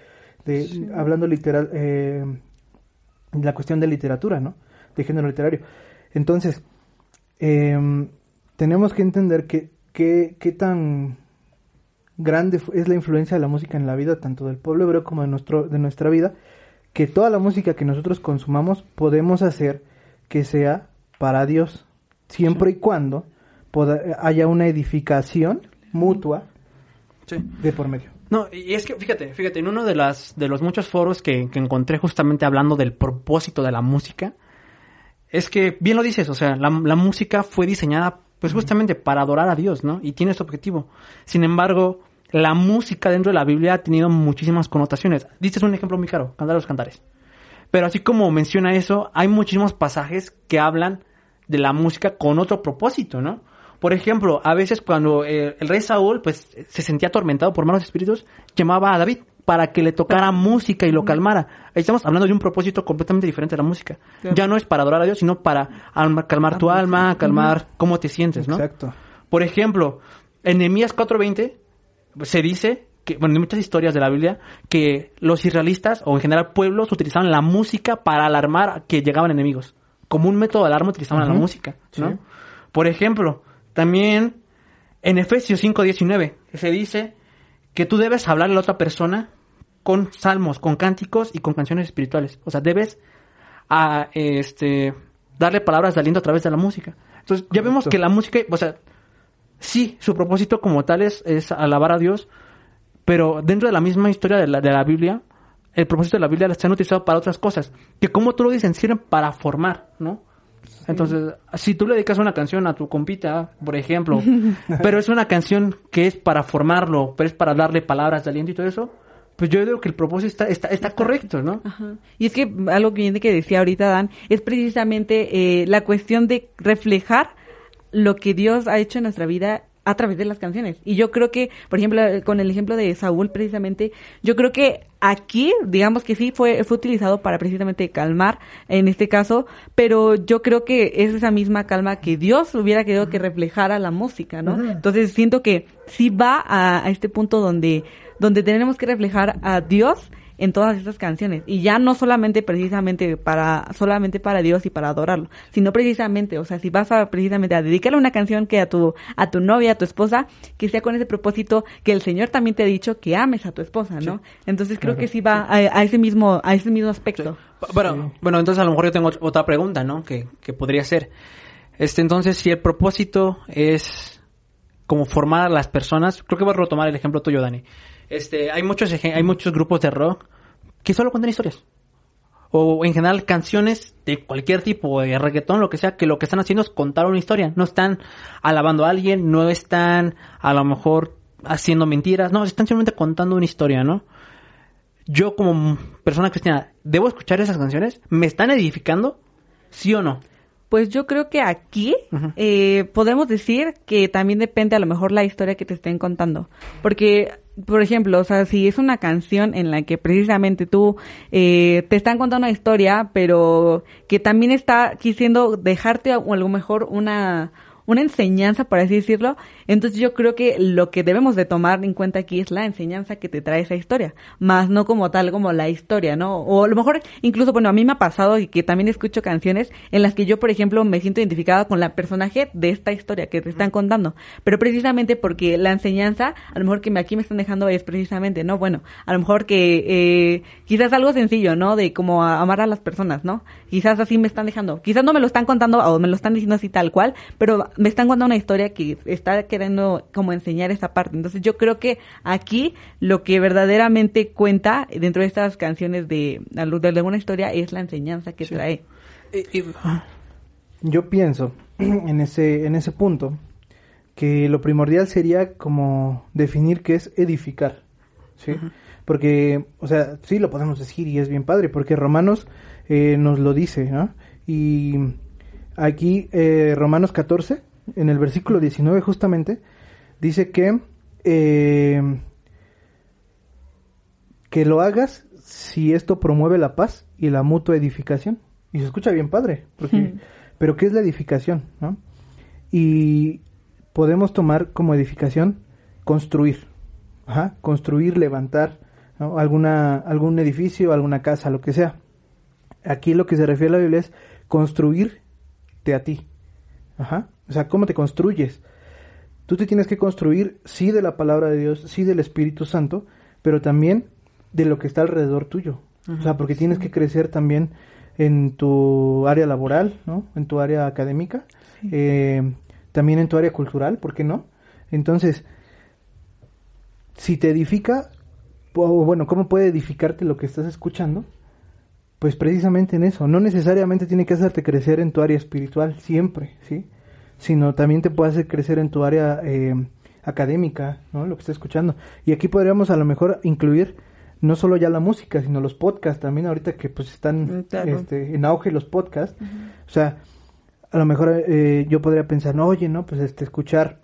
de hablando literal, eh, la cuestión de literatura, ¿no? De género literario. Entonces, em, tenemos que entender que, que, qué tan grande es la influencia de la música en la vida, tanto del pueblo hebreo como de, nuestro, de nuestra vida, que toda la música que nosotros consumamos podemos hacer que sea para Dios, siempre y cuando poda- haya una edificación mutua Sí. de por medio. No, y es que fíjate, fíjate, en uno de las de los muchos foros que, que encontré justamente hablando del propósito de la música, es que bien lo dices, o sea, la, la música fue diseñada pues justamente para adorar a Dios, ¿no? Y tiene ese objetivo. Sin embargo, la música dentro de la Biblia ha tenido muchísimas connotaciones. Dices un ejemplo muy claro, Cantar los Cantares. Pero así como menciona eso, hay muchísimos pasajes que hablan de la música con otro propósito, ¿no? Por ejemplo, a veces cuando eh, el rey Saúl pues se sentía atormentado por malos espíritus, llamaba a David para que le tocara música y lo calmara. Ahí estamos hablando de un propósito completamente diferente de la música. Claro. Ya no es para adorar a Dios, sino para alma- calmar tu alma, calmar cómo te sientes, ¿no? Exacto. Por ejemplo, en Nehemías 4:20 se dice que, bueno, hay muchas historias de la Biblia que los israelitas o en general pueblos utilizaban la música para alarmar que llegaban enemigos. Como un método de alarma utilizaban la música, ¿no? Sí. Por ejemplo, también en Efesios 5:19 se dice que tú debes hablarle a la otra persona con salmos, con cánticos y con canciones espirituales. O sea, debes a, este darle palabras de aliento a través de la música. Entonces, ya vemos que la música, o sea, sí, su propósito como tal es, es alabar a Dios, pero dentro de la misma historia de la, de la Biblia, el propósito de la Biblia la están utilizado para otras cosas, que como tú lo dices, sirven para formar, ¿no? Entonces, si tú le dedicas una canción a tu compita, por ejemplo, pero es una canción que es para formarlo, pero es para darle palabras de aliento y todo eso, pues yo digo que el propósito está, está, está correcto, ¿no? Ajá. Y es que algo que viene que decía ahorita Dan es precisamente eh, la cuestión de reflejar lo que Dios ha hecho en nuestra vida a través de las canciones. Y yo creo que, por ejemplo, con el ejemplo de Saúl precisamente, yo creo que aquí, digamos que sí fue, fue utilizado para precisamente calmar en este caso, pero yo creo que es esa misma calma que Dios hubiera querido que reflejara la música, ¿no? Entonces siento que sí va a, a este punto donde, donde tenemos que reflejar a Dios en todas estas canciones y ya no solamente precisamente para solamente para Dios y para adorarlo sino precisamente o sea si vas a precisamente a dedicarle una canción que a tu a tu novia a tu esposa que sea con ese propósito que el Señor también te ha dicho que ames a tu esposa no entonces creo Claro. que sí va a, a ese mismo a ese mismo aspecto Bueno, bueno, entonces a lo mejor yo tengo ot- otra pregunta, ¿no? Que, que podría ser. Este, entonces, si el propósito es como formar a las personas, creo que voy a retomar el ejemplo tuyo, Dani. Este, hay muchos, hay muchos grupos de rock que solo cuentan historias. O en general canciones de cualquier tipo, de reggaetón, lo que sea, que lo que están haciendo es contar una historia. No están alabando a alguien, no están a lo mejor haciendo mentiras, no, están simplemente contando una historia, ¿no? yo como persona cristiana, ¿debo escuchar esas canciones? ¿Me están edificando? ¿Sí o no? Pues yo creo que aquí eh, podemos decir que también depende a lo mejor la historia que te estén contando. Porque, por ejemplo, o sea, si es una canción en la que precisamente tú eh, te están contando una historia, pero que también está quisiendo dejarte a, a lo mejor una una enseñanza, por así decirlo. Entonces yo creo que lo que debemos de tomar en cuenta aquí es la enseñanza que te trae esa historia, más no como tal como la historia, ¿no? O a lo mejor incluso, bueno, a mí me ha pasado y que también escucho canciones en las que yo, por ejemplo, me siento identificada con la personaje de esta historia que te están contando, pero precisamente porque la enseñanza, a lo mejor que aquí me están dejando es precisamente, ¿no? Bueno, a lo mejor que eh, quizás algo sencillo, ¿no? De como a- amar a las personas, ¿no? Quizás así me están dejando, quizás no me lo están contando o me lo están diciendo así tal cual, pero me están contando una historia que está queriendo como enseñar esa parte. Entonces yo creo que aquí lo que verdaderamente cuenta dentro de estas canciones de, de alguna historia es la enseñanza que trae. Yo pienso en ese, en ese punto que lo primordial sería como definir qué es edificar, ¿sí? Porque, o sea, sí lo podemos decir y es bien padre, porque Romanos eh, nos lo dice, ¿no? Y aquí, eh, Romanos 14, en el versículo 19 justamente, dice que, eh, que lo hagas si esto promueve la paz y la mutua edificación. Y se escucha bien padre, porque, Ujú. pero ¿qué es la edificación? ¿no? Y podemos tomar como edificación construir, Ajá, construir, levantar ¿no? alguna algún edificio, alguna casa, lo que sea. Aquí lo que se refiere a la Biblia es construirte a ti. Ajá. O sea, ¿cómo te construyes? Tú te tienes que construir, sí, de la palabra de Dios, sí, del Espíritu Santo, pero también de lo que está alrededor tuyo. O sea, porque tienes que crecer también en tu área laboral, ¿no? En tu área académica, eh, también en tu área cultural, ¿por qué no? Entonces, si te edifica, o bueno, ¿cómo puede edificarte lo que estás escuchando? Pues precisamente en eso, no necesariamente tiene que hacerte crecer en tu área espiritual siempre, ¿sí? Sino también te puede hacer crecer en tu área eh, académica, ¿no? Lo que estás escuchando. Y aquí podríamos a lo mejor incluir no solo ya la música, sino los podcasts también ahorita que pues están Mm, claro. este, en auge los podcasts. O sea, a lo mejor eh, yo podría pensar, no, oye, no, pues este, escuchar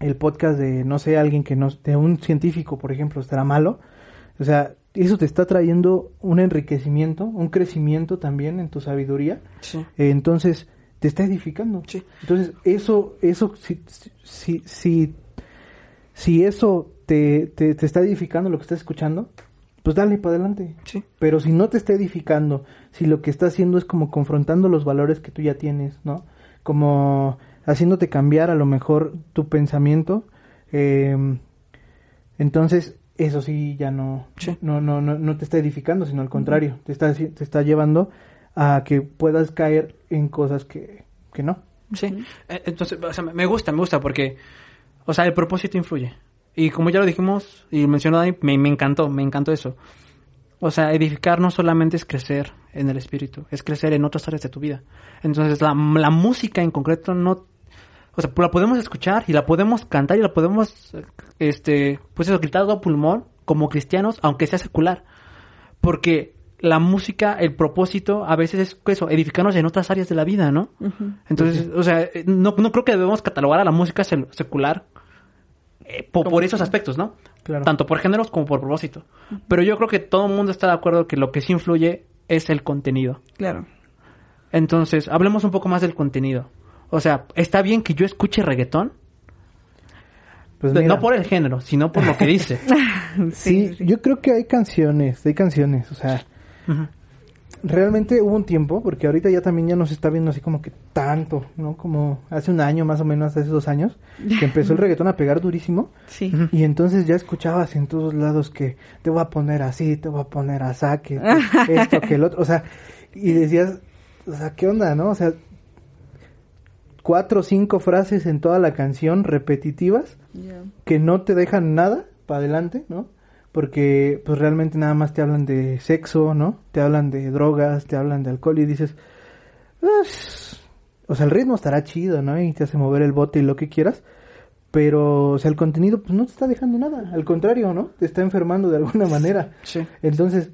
el podcast de, no sé, alguien que no, de un científico, por ejemplo, estará malo. O sea, eso te está trayendo un enriquecimiento, un crecimiento también en tu sabiduría. Sí. Eh, entonces, te está edificando. Sí. Entonces, eso, eso, si, si, si, si eso te, te, te está edificando lo que estás escuchando, pues dale para adelante. Sí. Pero si no te está edificando, si lo que está haciendo es como confrontando los valores que tú ya tienes, ¿no? Como haciéndote cambiar a lo mejor tu pensamiento, eh, entonces eso sí ya no, Sí. no, no, no, no te está edificando, sino al contrario, te está, te está llevando a que puedas caer en cosas que, que no. Sí. Eh, Entonces, o sea, me gusta, me gusta porque, o sea, el propósito influye. Y como ya lo dijimos y mencionó Dani, me, me encantó, me encantó eso. O sea, edificar no solamente es crecer en el espíritu, es crecer en otras áreas de tu vida. Entonces, la, la música en concreto no... O sea, la podemos escuchar y la podemos cantar y la podemos, este, pues eso, gritar a pulmón como cristianos, aunque sea secular. Porque la música, el propósito, a veces es eso, edificarnos en otras áreas de la vida, ¿no? Entonces, o sea, no, no creo que debemos catalogar a la música secular eh, po- por, esos aspectos, ¿no? Claro. Tanto por géneros como por propósito. Pero yo creo que todo el mundo está de acuerdo que lo que sí influye es el contenido. Claro. Entonces, hablemos un poco más del contenido. O sea, ¿está bien que yo escuche reggaetón? Pues no por el género, sino por lo que dice. sí, yo creo que hay canciones, hay canciones, o sea, realmente hubo un tiempo, porque ahorita ya también ya no se está viendo así como que tanto, ¿no? Como hace un año más o menos, hace dos años, que empezó el reggaetón a pegar durísimo. Sí. Y entonces ya escuchabas en todos lados que te voy a poner así, te voy a poner a saque, esto, que el otro, o sea, y decías, o sea, ¿qué onda, no? O sea, cuatro o cinco frases en toda la canción repetitivas que no te dejan nada para adelante, ¿no? Porque pues realmente nada más te hablan de sexo, ¿no? Te hablan de drogas, te hablan de alcohol y dices, "Pues, o sea, el ritmo estará chido, ¿no? Y te hace mover el bote y lo que quieras, pero, o sea, el contenido pues no te está dejando nada, al contrario, ¿no? Te está enfermando de alguna manera. Sí. Entonces,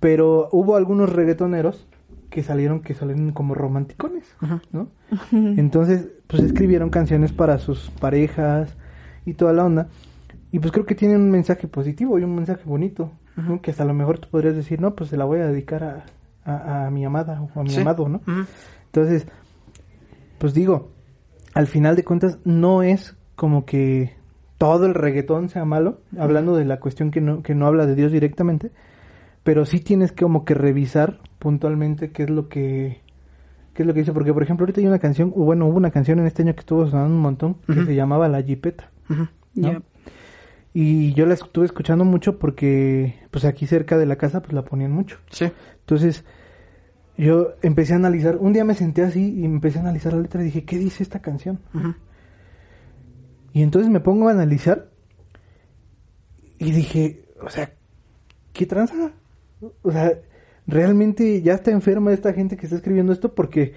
pero hubo algunos reggaetoneros que salieron que salieron como romanticones. ¿no? Entonces, pues escribieron canciones para sus parejas y toda la onda. Y pues creo que tienen un mensaje positivo y un mensaje bonito, ¿no? Que hasta a lo mejor tú podrías decir, no, pues se la voy a dedicar a, a, a mi amada o a mi Sí. amado, ¿no? Entonces, pues digo, al final de cuentas no es como que todo el reggaetón sea malo, hablando de la cuestión que no, que no habla de Dios directamente, pero sí tienes que como que revisar puntualmente qué es lo que qué es lo que dice, porque por ejemplo ahorita hay una canción, o bueno, hubo una canción en este año que estuvo sonando un montón, que se llamaba La Jipeta. Ujú. ¿no? Y yo la estuve escuchando mucho porque pues aquí cerca de la casa pues la ponían mucho. Sí. Entonces, yo empecé a analizar, un día me senté así y empecé a analizar la letra y dije, ¿qué dice esta canción? Y entonces me pongo a analizar y dije, o sea, ¿qué tranza? O sea, realmente ya está enferma esta gente que está escribiendo esto porque,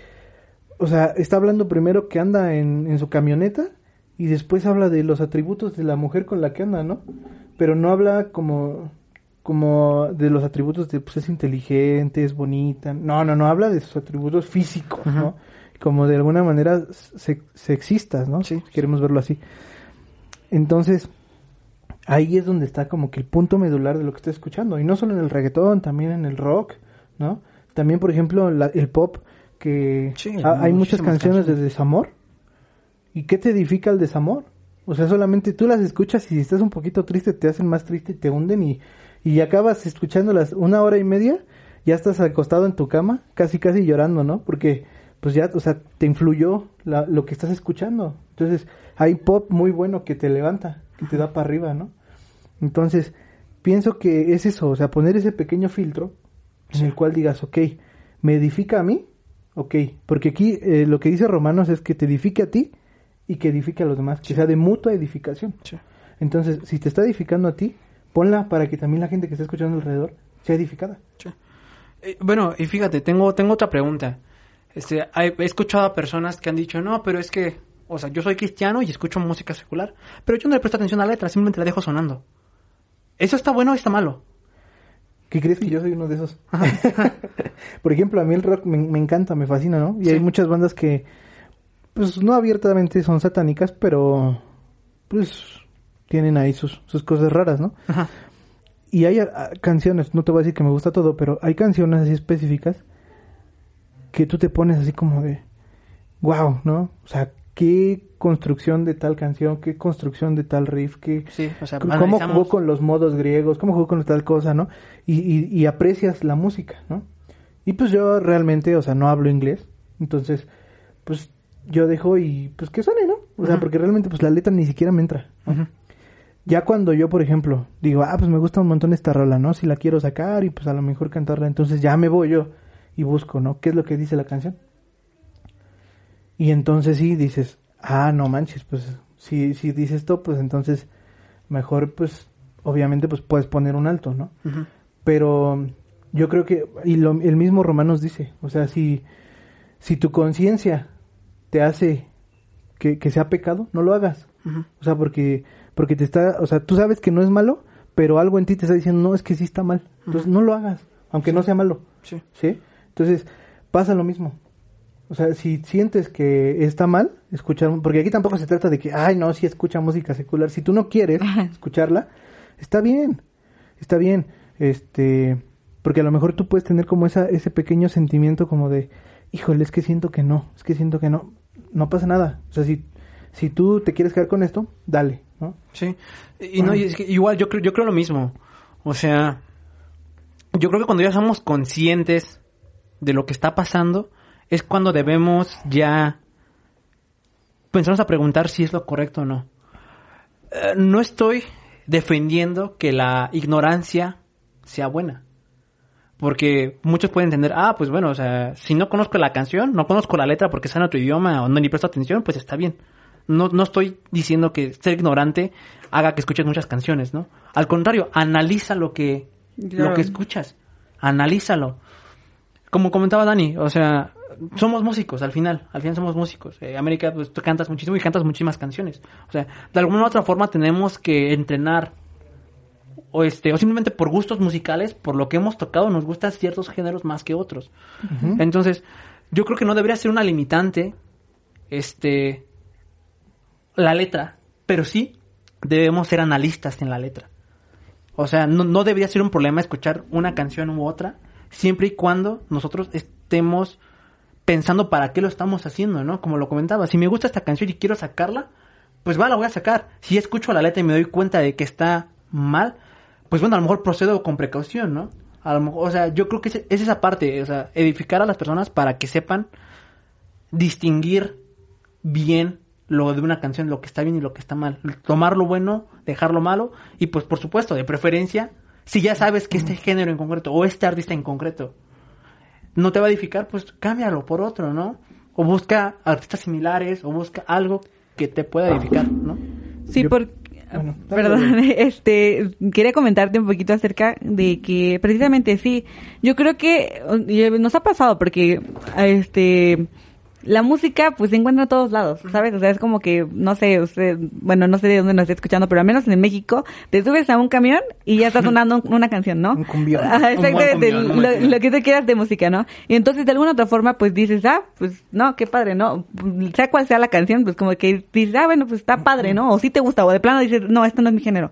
o sea, está hablando primero que anda en, en su camioneta y después habla de los atributos de la mujer con la que anda, ¿no? Pero no habla como como de los atributos de pues es inteligente, es bonita. No, no, no habla de sus atributos físicos, ¿no? Como de alguna manera se- sexistas, ¿no? Sí. Si queremos verlo así. Entonces, ahí es donde está como que el punto medular de lo que estoy escuchando. Y no solo en el reggaetón, también en el rock, ¿no? También, por ejemplo, la- el pop, que Sí, ha- hay muchas canciones de desamor. ¿Y qué te edifica el desamor? O sea, solamente tú las escuchas y si estás un poquito triste te hacen más triste y te hunden y, y acabas escuchándolas una hora y media, ya estás acostado en tu cama, casi casi llorando, ¿no? Porque pues ya, o sea, te influyó la- lo que estás escuchando. Entonces, hay pop muy bueno que te levanta, que te da para arriba, ¿no? Entonces, pienso que es eso, o sea, poner ese pequeño filtro en el cual digas, ok, ¿me edifica a mí? Ok, porque aquí eh, lo que dice Romanos es que te edifique a ti y que edifique a los demás, que sea de mutua edificación. Sí. Entonces, si te está edificando a ti, ponla para que también la gente que está escuchando alrededor sea edificada. Sí. Eh, bueno, y fíjate, tengo, tengo otra pregunta. Este, he escuchado a personas que han dicho, no, pero es que, o sea, yo soy cristiano y escucho música secular, pero yo no le presto atención a la letra, simplemente la dejo sonando. ¿Eso está bueno o está malo? ¿Qué crees que yo soy uno de esos? Por ejemplo, a mí el rock me, me encanta, me fascina, ¿no? Y Sí. hay muchas bandas que, pues no abiertamente son satánicas, pero pues tienen ahí sus, sus cosas raras, ¿no? Ajá. Y hay ah, canciones, no te voy a decir que me gusta todo, pero hay canciones así específicas que tú te pones así como de, wow, ¿no? O sea, qué construcción de tal canción, qué construcción de tal riff, qué, Sí, o sea, cómo jugó con los modos griegos, cómo jugó con tal cosa, ¿no? Y, y, y aprecias la música, ¿no? Y pues yo realmente, o sea, no hablo inglés, entonces, pues yo dejo y pues que suene, ¿no? O sea, porque realmente pues la letra ni siquiera me entra. Ya cuando yo, por ejemplo, digo, ah, pues me gusta un montón esta rola, ¿no? Si la quiero sacar y pues a lo mejor cantarla, entonces ya me voy yo y busco, ¿no? ¿Qué es lo que dice la canción? Y entonces sí dices, ah, no manches, pues si, si dices esto, pues entonces mejor, pues obviamente, pues puedes poner un alto, ¿no? Pero yo creo que, y lo, el mismo Romanos dice, o sea, si, si tu conciencia te hace que, que sea pecado, no lo hagas. O sea, porque, porque te está, o sea, tú sabes que no es malo, pero algo en ti te está diciendo, no, es que sí está mal. Entonces no lo hagas, aunque no sea malo. Sí. ¿Sí? Entonces pasa lo mismo. O sea, si sientes que está mal, escuchar, porque aquí tampoco se trata de que, ay, no, si escucha música secular. Si tú no quieres escucharla, está bien, está bien. Este, porque a lo mejor tú puedes tener como esa, ese pequeño sentimiento como de, híjole, es que siento que no, es que siento que no. No pasa nada. O sea, si, si tú te quieres quedar con esto, dale, ¿no? Sí. Y no, y es que igual yo creo, yo creo lo mismo. O sea, yo creo que cuando ya somos conscientes de lo que está pasando, es cuando debemos ya pensarnos a preguntar si es lo correcto o no. Eh, no estoy defendiendo que la ignorancia sea buena. Porque muchos pueden entender, ah, pues bueno, o sea, si no conozco la canción, no conozco la letra porque está en otro idioma o no ni presto atención, pues está bien. No, no estoy diciendo que ser ignorante haga que escuches muchas canciones, ¿no? Al contrario, analiza lo que, lo que escuchas. Analízalo. Como comentaba Dani, o sea, somos músicos al final, al final somos músicos. Eh, América, pues tú cantas muchísimo y cantas muchísimas canciones. O sea, de alguna u otra forma tenemos que entrenar o este o simplemente por gustos musicales, por lo que hemos tocado, nos gustan ciertos géneros más que otros. Entonces, yo creo que no debería ser una limitante este la letra, pero sí debemos ser analistas en la letra. O sea, no, no debería ser un problema escuchar una canción u otra, siempre y cuando nosotros estemos pensando para qué lo estamos haciendo, ¿no? Como lo comentaba, si me gusta esta canción y quiero sacarla, pues va, la voy a sacar. Si escucho la letra y me doy cuenta de que está mal, pues bueno, a lo mejor procedo con precaución, ¿no? A lo mejor, o sea, yo creo que es, es esa parte, o sea, edificar a las personas para que sepan distinguir bien lo de una canción, lo que está bien y lo que está mal. Tomar lo bueno, dejar lo malo y pues por supuesto, de preferencia, si ya sabes que este género en concreto o este artista en concreto no te va a edificar, pues cámbialo por otro, ¿no? O busca artistas similares o busca algo que te pueda edificar, ¿no? Sí, Yo- por... Bueno, dale, Perdón, este, quería comentarte un poquito acerca de que precisamente sí, yo creo que eh, nos ha pasado porque, este, la música pues se encuentra en todos lados, ¿sabes? O sea, es como que, no sé, usted, bueno, no sé de dónde nos está escuchando, pero al menos en México, te subes a un camión y ya está sonando un- una canción, ¿no? Un cumbión. Buen exactamente, un lo, que tú quieras de música, ¿no? Y entonces de alguna otra forma pues dices, ah, pues no, qué padre, ¿no? Sea cual sea la canción, pues como que dices, ah, bueno, pues está padre, ¿no? O sí te gusta, o de plano dices, no, esto no es mi género.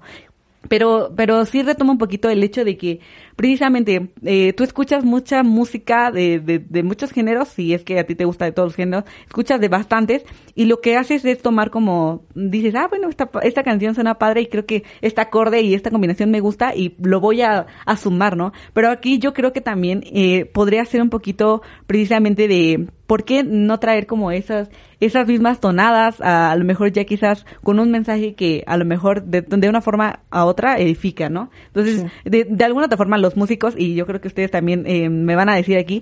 Pero, pero sí retomo un poquito el hecho de que precisamente eh, tú escuchas mucha música de, de, de muchos géneros, si es que a ti te gusta de todos los géneros, escuchas de bastantes y lo que haces es tomar como, dices, ah, bueno, esta, esta canción suena padre y creo que este acorde y esta combinación me gusta y lo voy a, a sumar, ¿no? Pero aquí yo creo que también eh, podría ser un poquito precisamente de ¿por qué no traer como esas esas mismas tonadas a, a lo mejor ya quizás con un mensaje que a lo mejor de, de una forma a otra edifica, ¿no? Entonces, de, de alguna otra forma los músicos, y yo creo que ustedes también eh, me van a decir aquí,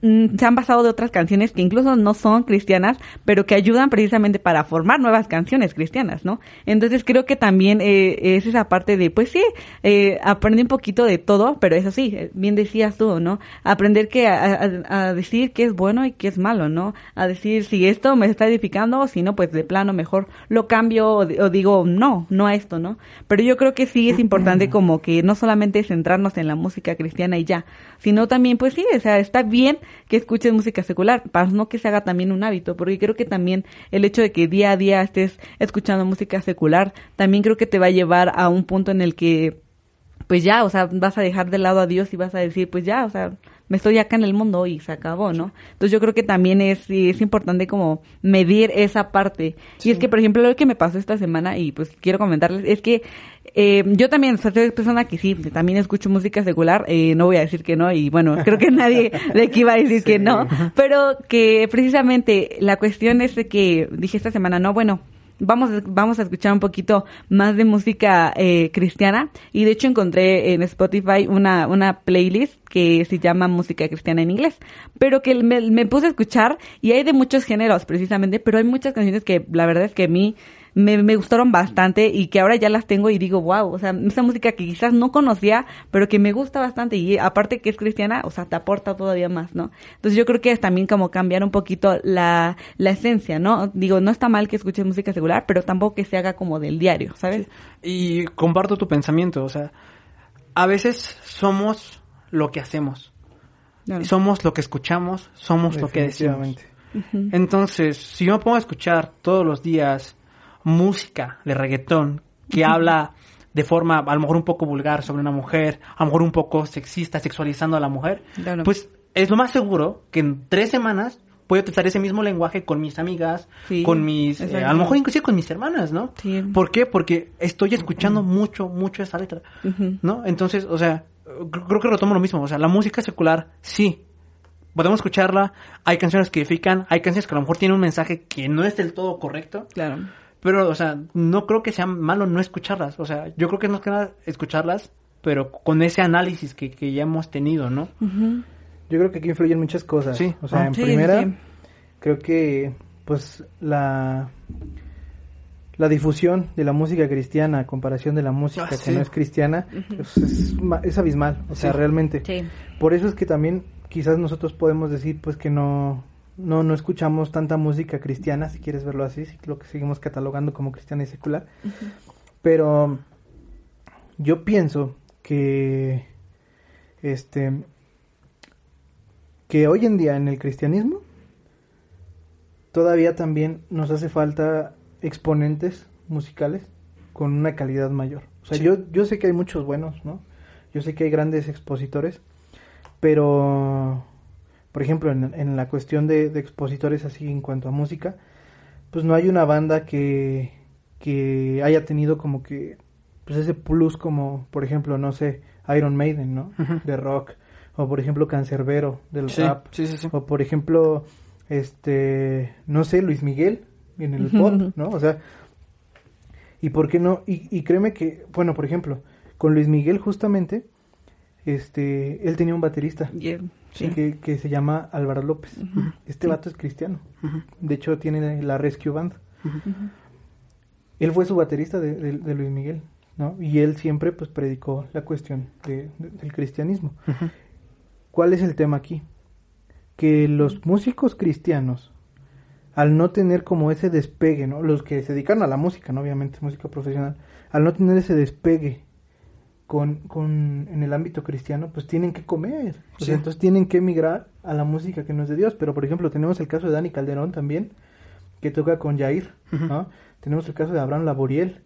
se han basado de otras canciones que incluso no son cristianas, pero que ayudan precisamente para formar nuevas canciones cristianas, ¿no? Entonces creo que también eh, es esa parte de, pues sí, eh, aprende un poquito de todo, pero eso sí, eh, bien decías tú, ¿no? Aprender que a, a- a decir qué es bueno y qué es malo, ¿no? A decir si esto me está edificando o si no, pues de plano mejor lo cambio o, o digo no, no a esto, ¿no? Pero yo creo que sí es importante como que no solamente centrarnos en la música cristiana y ya, sino también, pues sí, o sea, está bien que escuches música secular, para no que se haga también un hábito, porque creo que también el hecho de que día a día estés escuchando música secular, también creo que te va a llevar a un punto en el que pues ya, o sea, vas a dejar de lado a Dios y vas a decir, pues ya, o sea, me estoy acá en el mundo y se acabó, ¿no? Entonces yo creo que también es, es importante como medir esa parte. Y es que, por ejemplo, lo que me pasó esta semana, y pues quiero comentarles, es que eh, yo también soy persona que sí, también escucho música secular, eh, no voy a decir que no, y bueno, creo que nadie de aquí va a decir que no, pero que precisamente la cuestión es de que dije esta semana, no, bueno, vamos, vamos a escuchar un poquito más de música eh, cristiana. Y de hecho encontré en Spotify una, una playlist que se llama música cristiana en inglés, pero que me, me puse a escuchar y hay de muchos géneros precisamente, pero hay muchas canciones que la verdad es que a mí me, me gustaron bastante y que ahora ya las tengo y digo, wow, o sea, esa música que quizás no conocía, pero que me gusta bastante y aparte que es cristiana, o sea, te aporta todavía más, ¿no? Entonces yo creo que es también como cambiar un poquito la, la esencia, ¿no? Digo, no está mal que escuches música secular, pero tampoco que se haga como del diario, ¿sabes? Y comparto tu pensamiento, o sea, a veces somos lo que hacemos. Claro. Somos lo que escuchamos, somos lo que decimos. Entonces, si yo me pongo a escuchar todos los días música de reggaetón que habla de forma a lo mejor un poco vulgar sobre una mujer, a lo mejor un poco sexista, sexualizando a la mujer, Claro. pues es lo más seguro que en tres semanas puedo utilizar ese mismo lenguaje con mis amigas, Sí, con mis, eh, a lo mejor inclusive con mis hermanas, ¿no? Sí. ¿Por qué? Porque estoy escuchando mucho, mucho esa letra. ¿no? Entonces, o sea, cr- creo que retomo lo mismo, o sea, la música secular, sí, podemos escucharla, hay canciones que edifican, hay canciones que a lo mejor tienen un mensaje que no es del todo correcto, Claro. Pero, o sea, no creo que sea malo no escucharlas. O sea, yo creo que no es que nada escucharlas, pero con ese análisis que, que ya hemos tenido, ¿no? Yo creo que aquí influyen muchas cosas. Sí. O sea, Ah, en sí, primera, sí. creo que pues la la difusión de la música cristiana a comparación de la música Ah, que sí. no es cristiana pues, es, ma- es abismal, o sea, realmente. Sí. Por eso es que también quizás nosotros podemos decir pues que no no no escuchamos tanta música cristiana, si quieres verlo así, si lo que seguimos catalogando como cristiana y secular. Pero yo pienso que este que hoy en día en el cristianismo todavía también nos hace falta exponentes musicales con una calidad mayor. O sea, Sí. yo, yo sé que hay muchos buenos, ¿no? Yo sé que hay grandes expositores, pero, por ejemplo, en, en la cuestión de, de expositores así en cuanto a música, pues no hay una banda que, que haya tenido como que, pues ese plus como, por ejemplo, no sé, Iron Maiden, ¿no? De rock, o por ejemplo, Cancerbero, del Sí, rap, sí, sí, sí. o por ejemplo, este, no sé, Luis Miguel en el pop, ¿no? O sea, y por qué no, y, y créeme que, bueno, por ejemplo, con Luis Miguel justamente, este, él tenía un baterista Yeah. Sí. que, que se llama Álvaro López. Este vato es cristiano. De hecho, tiene la Rescue Band. Él fue su baterista de, de- de Luis Miguel, ¿no? Y él siempre, pues, predicó la cuestión de- de- del cristianismo. ¿Cuál es el tema aquí? Que los músicos cristianos, al no tener como ese despegue, ¿no? Los que se dedican a la música, ¿no? Obviamente, música profesional, al no tener ese despegue con, con en el ámbito cristiano, pues tienen que comer. O sea, Sí. entonces tienen que emigrar a la música que no es de Dios. Pero, por ejemplo, tenemos el caso de Dani Calderón también, que toca con Jair. Tenemos el caso de Abraham Laboriel,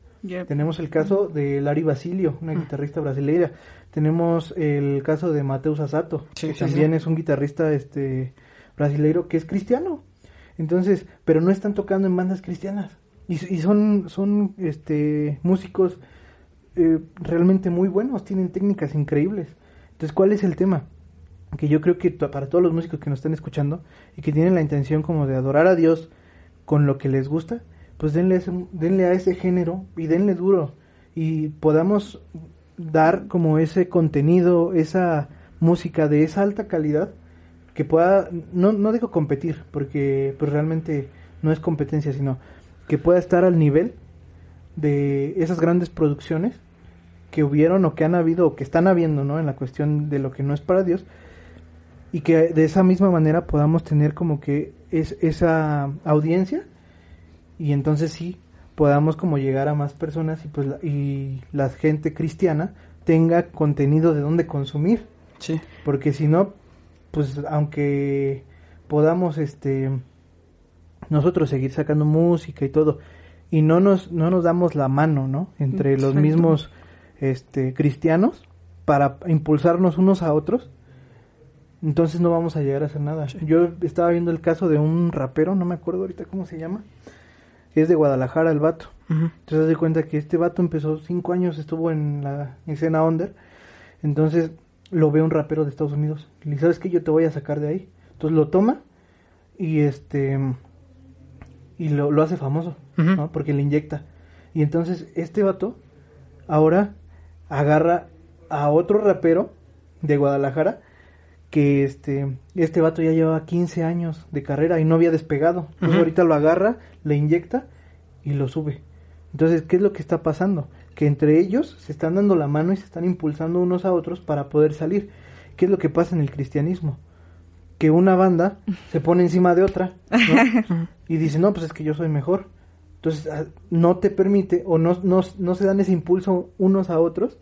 tenemos el caso de Lari Basilio, una guitarrista brasileña. Tenemos el caso de Mateus Asato, Sí, que sí, también sí. es un guitarrista este brasileiro que es cristiano. Entonces, pero no están tocando en bandas cristianas. Y, y son, son este músicos eh, realmente muy buenos, tienen técnicas increíbles. Entonces, ¿cuál es el tema? Que yo creo que para todos los músicos que nos están escuchando y que tienen la intención como de adorar a Dios con lo que les gusta, pues denle, ese- denle a ese género y denle duro y podamos dar como ese contenido, esa música de esa alta calidad que pueda, no, no digo competir, porque pues realmente no es competencia, sino que pueda estar al nivel de esas grandes producciones que hubieron o que han habido o que están habiendo, ¿no? En la cuestión de lo que no es para Dios y que de esa misma manera podamos tener como que es esa audiencia y entonces sí podamos como llegar a más personas y pues la, y la gente cristiana tenga contenido de donde consumir Sí. porque si no pues aunque podamos este nosotros seguir sacando música y todo y no nos no nos damos la mano no entre los Exacto. mismos este cristianos para impulsarnos unos a otros entonces no vamos a llegar a hacer nada. Yo estaba viendo el caso de un rapero, no me acuerdo ahorita cómo se llama, es de Guadalajara el vato. Entonces de cuenta que este vato empezó cinco años, estuvo en la escena under, entonces lo ve un rapero de Estados Unidos. Y le dice, ¿sabes qué? Yo te voy a sacar de ahí. Entonces lo toma y este y lo, lo hace famoso. ¿no? Porque le inyecta. Y entonces este vato ahora agarra a otro rapero de Guadalajara que este este vato ya llevaba 15 años de carrera y no había despegado. Entonces ahorita lo agarra, le inyecta y lo sube. Entonces, ¿qué es lo que está pasando? Que entre ellos se están dando la mano y se están impulsando unos a otros para poder salir. ¿Qué es lo que pasa en el cristianismo? Que una banda se pone encima de otra ¿no? y dice, no, pues es que yo soy mejor. Entonces, ah, no te permite o no, no, no se dan ese impulso unos a otros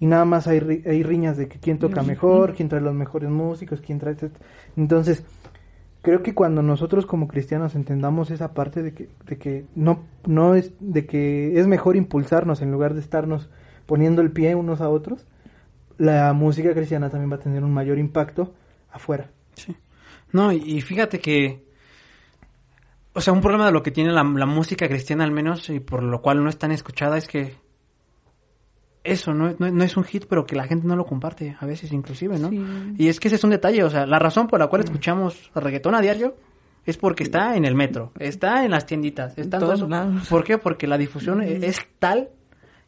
y nada más hay, ri- hay riñas de que quién toca mejor, quién trae los mejores músicos, quién trae... este- Entonces, creo que cuando nosotros como cristianos entendamos esa parte de que, de que no, no es, de que es mejor impulsarnos en lugar de estarnos poniendo el pie unos a otros, la música cristiana también va a tener un mayor impacto afuera. Sí. No, y, y fíjate que, o sea, un problema de lo que tiene la, la música cristiana al menos, y por lo cual no es tan escuchada, es que eso no, no, no es un hit, pero que la gente no lo comparte, a veces inclusive, ¿no? Sí. Y es que ese es un detalle, o sea, la razón por la cual escuchamos reggaetón a diario es porque está en el metro, está en las tienditas, está en todos todo eso. lados. ¿Por qué? Porque la difusión es tal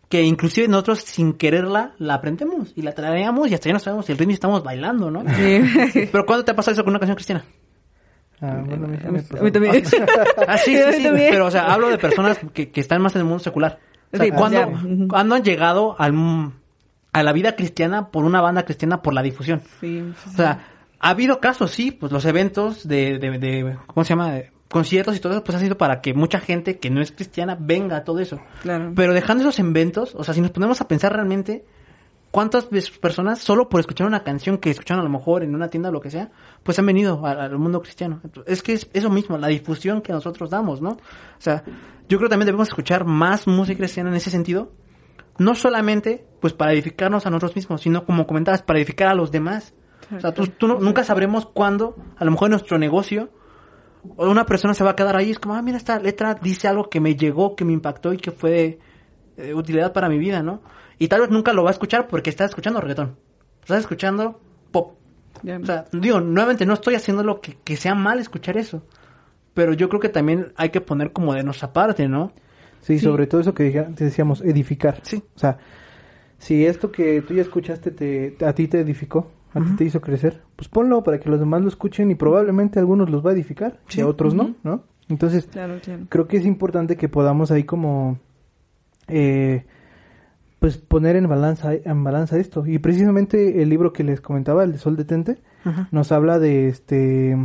que inclusive nosotros sin quererla la aprendemos y la traemos y hasta ya no sabemos si el ritmo y estamos bailando, ¿no? Sí. Pero ¿cuándo te ha pasado eso con una canción cristiana? Ah, bueno, a mí. A mí también. Ah, sí, Sí, sí, pero o sea, hablo de personas que, que están más en el mundo secular. O sea, Sí, pues, ¿cuándo, ya. Ujú. cuándo han llegado al, a la vida cristiana por una banda cristiana por la difusión? Sí. O sea, ha habido casos, sí, pues los eventos de, de, de- ¿cómo se llama? Conciertos y todo eso, pues ha sido para que mucha gente que no es cristiana venga a todo eso. Claro. Pero dejando esos eventos, o sea, si nos ponemos a pensar realmente, ¿cuántas personas solo por escuchar una canción que escucharon a lo mejor en una tienda o lo que sea, pues han venido al mundo cristiano? Es que es eso mismo, la difusión que nosotros damos, ¿no? O sea, yo creo que también debemos escuchar más música cristiana en ese sentido, no solamente pues para edificarnos a nosotros mismos, sino como comentabas, para edificar a los demás. O sea, tú, tú no- nunca sabremos cuándo, a lo mejor en nuestro negocio, una persona se va a quedar ahí, es como, ah, mira, esta letra dice algo que me llegó, que me impactó y que fue de eh, utilidad para mi vida, ¿no? Y tal vez nunca lo va a escuchar porque está escuchando reggaetón. Estás escuchando pop. Ya. O sea, digo, nuevamente no estoy haciendo lo que, que sea mal escuchar eso. Pero yo creo que también hay que poner como de nuestra parte, ¿no? Sí, Sí. sobre todo eso que decíamos, edificar. Sí. O sea, si esto que tú ya escuchaste te, a ti te edificó, a ti te hizo crecer, pues ponlo para que los demás lo escuchen y probablemente a algunos los va a edificar Sí. y a otros no, ¿no? Entonces, Claro, claro. creo que es importante que podamos ahí como eh, pues poner en balanza en balanza esto y precisamente el libro que les comentaba el de Sol detente Ajá. nos habla de este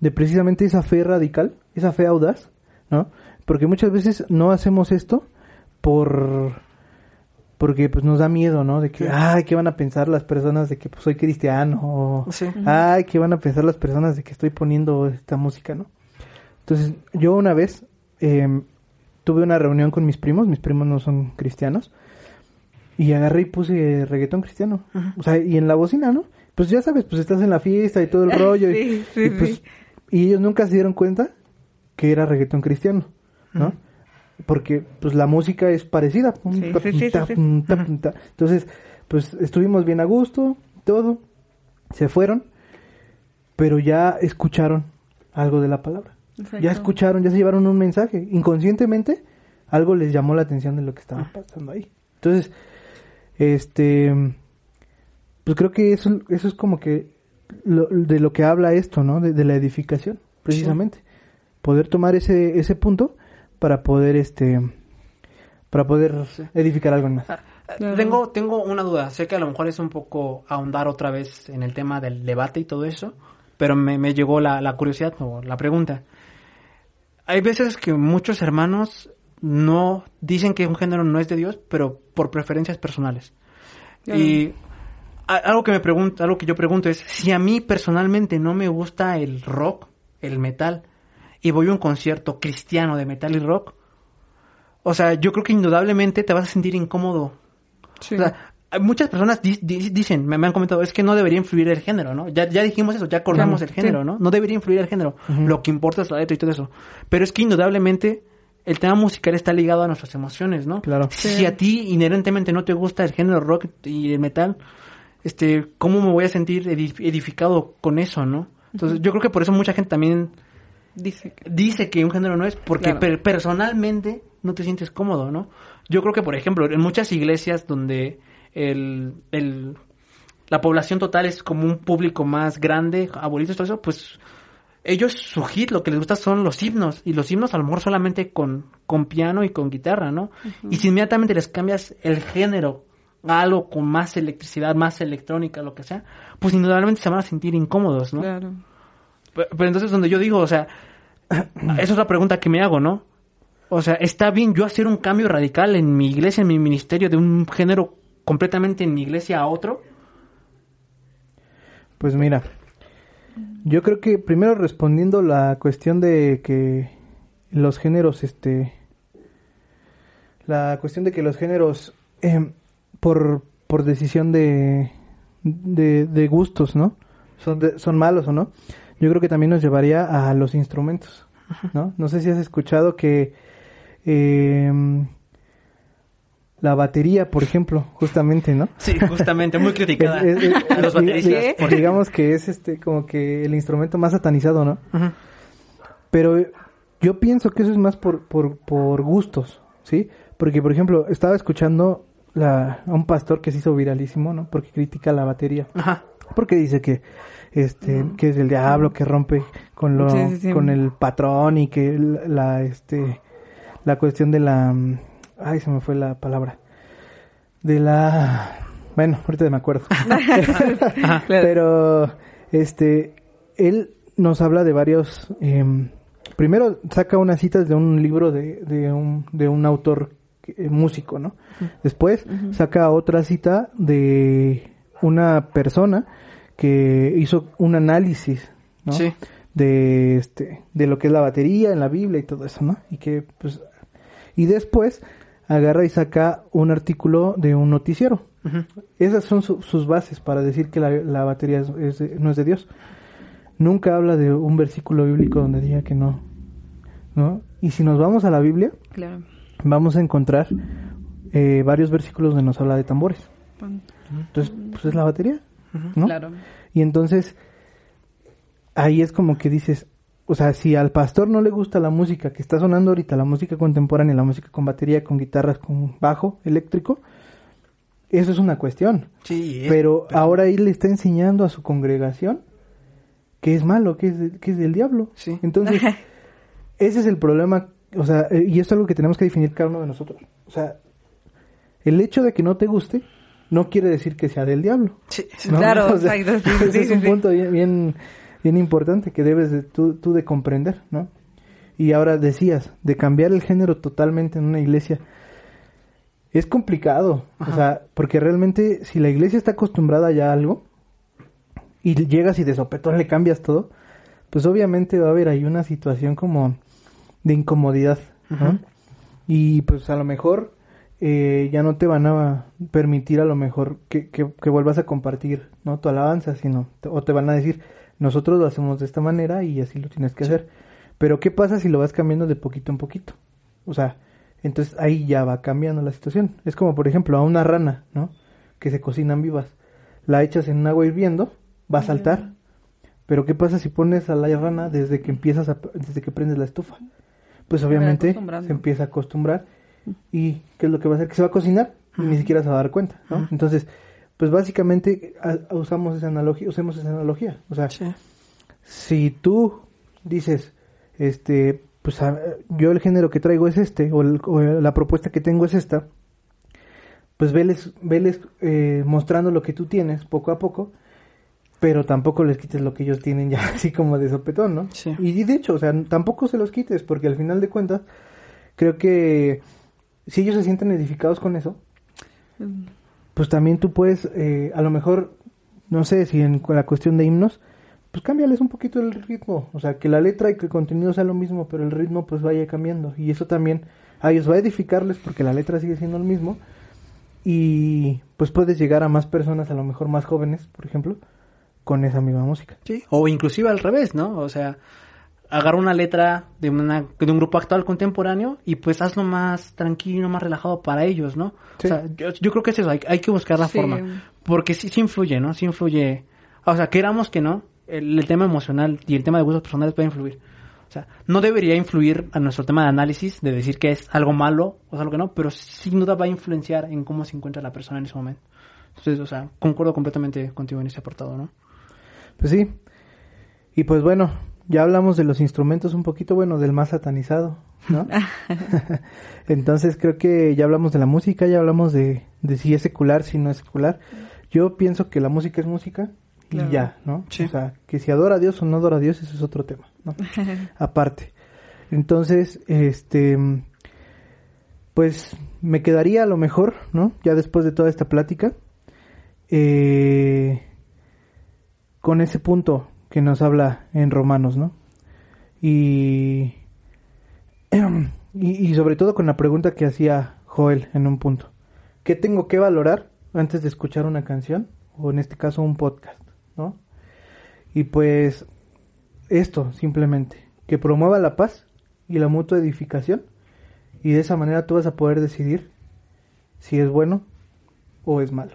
de precisamente esa fe radical esa fe audaz no porque muchas veces no hacemos esto por porque pues nos da miedo no de que Sí. ay qué van a pensar las personas de que pues, soy cristiano o Sí. ay qué van a pensar las personas de que estoy poniendo esta música no entonces, yo una vez eh, tuve una reunión con mis primos, mis primos no son cristianos, y agarré y puse reggaetón cristiano. O sea, y en la bocina, ¿no? Pues ya sabes, pues estás en la fiesta y todo el rollo. y- Sí, sí, y, pues, sí. y ellos nunca se dieron cuenta que era reggaetón cristiano, ¿no? Ujú. Porque pues la música es parecida. Sí, ta, sí, ta, sí, ta. Entonces, pues estuvimos bien a gusto, todo. Se fueron, pero ya escucharon algo de la palabra. Exacto. Ya escucharon, ya se llevaron un mensaje. Inconscientemente, algo les llamó la atención de lo que estaba pasando ahí. Entonces, este, pues creo que eso, eso es como que lo- de lo que habla esto, ¿no? De, de la edificación, precisamente. Poder tomar ese, ese punto para poder, este, para poder edificar algo más. Claro. Tengo, tengo una duda. Sé que a lo mejor es un poco ahondar otra vez en el tema del debate y todo eso, pero me, me llegó la, la curiosidad o la pregunta. Hay veces que muchos hermanos no dicen que un género no es de Dios, pero por preferencias personales. Claro. Y a- algo que me pregunto, algo que yo pregunto es si a mí personalmente no me gusta el rock, el metal, y voy a un concierto cristiano de metal y rock, o sea, yo creo que indudablemente te vas a sentir incómodo Sí. o sea, muchas personas di- di- dicen, me, me han comentado, es que no debería influir el género, ¿no? Ya, ya dijimos eso, ya acordamos Claro, el género, sí. ¿no? No debería influir el género. Lo que importa es la letra y todo eso. Pero es que indudablemente el tema musical está ligado a nuestras emociones, ¿no? Claro. Si a ti inherentemente no te gusta el género rock y el metal, este, ¿cómo me voy a sentir edif- edificado con eso, no? Entonces, yo creo que por eso mucha gente también Dice que... dice que un género no es porque Claro. per- personalmente no te sientes cómodo, ¿no? Yo creo que, por ejemplo, en muchas iglesias donde el, el- la población total es como un público más grande, abuelitos, todo eso, pues ellos su hit, lo que les gusta son los himnos, y los himnos a lo mejor solamente con, con piano y con guitarra, ¿no? Y si inmediatamente les cambias el género a algo con más electricidad, más electrónica, lo que sea, pues indudablemente se van a sentir incómodos, ¿no? Claro. Pero, pero entonces donde yo digo, o sea, esa es la pregunta que me hago, ¿no? O sea, ¿está bien yo hacer un cambio radical en mi iglesia, en mi ministerio, de un género completamente en mi iglesia a otro? Pues mira, yo creo que primero respondiendo la cuestión de que los géneros, este, la cuestión de que los géneros, em, por, por decisión de, de, de gustos, ¿no? Son, de- son malos o no. Yo creo que también nos llevaría a los instrumentos, ¿no? No sé si has escuchado que em, la batería, por ejemplo, justamente, ¿no? Sí, justamente, muy criticada. Es- es- es- a los bateristas. por- digamos que es este como que el instrumento más satanizado, ¿no? Ujú. Pero yo pienso que eso es más por, por, por gustos, ¿sí? Porque, por ejemplo, estaba escuchando la, a un pastor que se hizo viralísimo, ¿no? Porque critica la batería. Ajá. Porque dice que este que es el diablo que rompe con lo Sí, sí, sí. con el patrón y que la, este la cuestión de la mm, ay se me fue la palabra de la bueno ahorita me acuerdo. Pero este él nos habla de varios em, primero saca unas citas de un libro de, de un de un autor eh, músico no después saca otra cita de una persona que hizo un análisis ¿no? Sí. de este de lo que es la batería en la Biblia y todo eso no y que pues y después agarra y saca un artículo de un noticiero esas son su- sus bases para decir que la, la batería es- es de- no es de Dios. Nunca habla de un versículo bíblico donde diga que no. ¿no? Y si nos vamos a la Biblia, Claro. vamos a encontrar eh, varios versículos donde nos habla de tambores. Entonces, pues es la batería. ¿No? Claro. Y entonces, ahí es como que dices, o sea, si al pastor no le gusta la música que está sonando ahorita, la música contemporánea, la música con batería, con guitarras, con bajo eléctrico, eso es una cuestión. Sí, es- Pero ahora él le está enseñando a su congregación que es malo, que es, de- que es del diablo. Sí. Entonces, ese es el problema, o sea, eh, y esto es algo que tenemos que definir cada uno de nosotros. O sea, el hecho de que no te guste no quiere decir que sea del diablo. Sí. Claro, O sea, exacto, sí, ese sí, es un punto bien, bien, bien importante que debes de, tú, tú de comprender, ¿no? Y ahora decías, de cambiar el género totalmente en una iglesia, es complicado, o sea, porque realmente si la iglesia está acostumbrada ya a algo y llegas y de sopetón le cambias todo, pues obviamente va a haber ahí una situación como de incomodidad. Y pues a lo mejor eh, ya no te van a permitir a lo mejor que, que, que vuelvas a compartir, ¿no? Tu alabanza, sino, o te van a decir, nosotros lo hacemos de esta manera y así lo tienes que hacer. Pero ¿qué pasa si lo vas cambiando de poquito en poquito? O sea, entonces ahí ya va cambiando la situación. Es como, por ejemplo, a una rana, ¿no? Que se cocinan vivas. La echas en agua hirviendo, va a saltar. Pero ¿qué pasa si pones a la rana desde que empiezas a, desde que prendes la estufa? Pues obviamente se empieza a acostumbrar. ¿Y qué es lo que va a hacer? Que se va a cocinar y ni siquiera se va a dar cuenta, ¿no? Entonces, pues básicamente a- usamos esa analogía, usemos esa analogía. O sea, Sí. si tú dices, este, pues a- yo el género que traigo es este, o, el- o la propuesta que tengo es esta, pues veles, veles eh, mostrando lo que tú tienes poco a poco, pero tampoco les quites lo que ellos tienen ya así como de sopetón, ¿no? Sí. Y de hecho, o sea, tampoco se los quites, porque al final de cuentas, creo que si ellos se sienten edificados con eso, pues también tú puedes, eh, a lo mejor, no sé si en con la cuestión de himnos, pues cámbiales un poquito el ritmo, o sea, que la letra y que el contenido sea lo mismo, pero el ritmo pues vaya cambiando. Y eso también a ellos va a edificarles porque la letra sigue siendo el mismo, y pues puedes llegar a más personas, a lo mejor más jóvenes, por ejemplo, con esa misma música. Sí, o inclusive al revés, ¿no? O sea, agarra una letra de, una, de un grupo actual contemporáneo y pues hazlo más tranquilo, más relajado para ellos, ¿no? Sí. O sea, yo, yo creo que es eso, hay, hay que buscar la Sí. forma. Porque sí, sí influye, ¿no? Sí influye. O sea, queramos que no, el, el tema emocional y el tema de gustos personales puede influir. O sea, no debería influir a nuestro tema de análisis, de decir que es algo malo o es algo que no, pero sin duda va a influenciar en cómo se encuentra la persona en ese momento. Entonces, o sea, concuerdo completamente contigo en ese apartado, ¿no? Pues sí. Y pues bueno, ya hablamos de los instrumentos un poquito, bueno, del más satanizado, ¿no? Entonces creo que ya hablamos de la música, ya hablamos de, de si es secular, si no es secular. Yo pienso que la música es música y Claro. ya, ¿no? Sí. O sea, que si adora a Dios o no adora a Dios, eso es otro tema, ¿no? Aparte. Entonces, este, pues me quedaría a lo mejor, ¿no? Ya después de toda esta plática, eh, con ese punto que nos habla en Romanos, ¿no? Y, y, y sobre todo con la pregunta que hacía Joel en un punto. ¿Qué tengo que valorar antes de escuchar una canción? O en este caso un podcast, ¿no? Y pues esto simplemente, que promueva la paz y la mutua edificación y de esa manera tú vas a poder decidir si es bueno o es malo.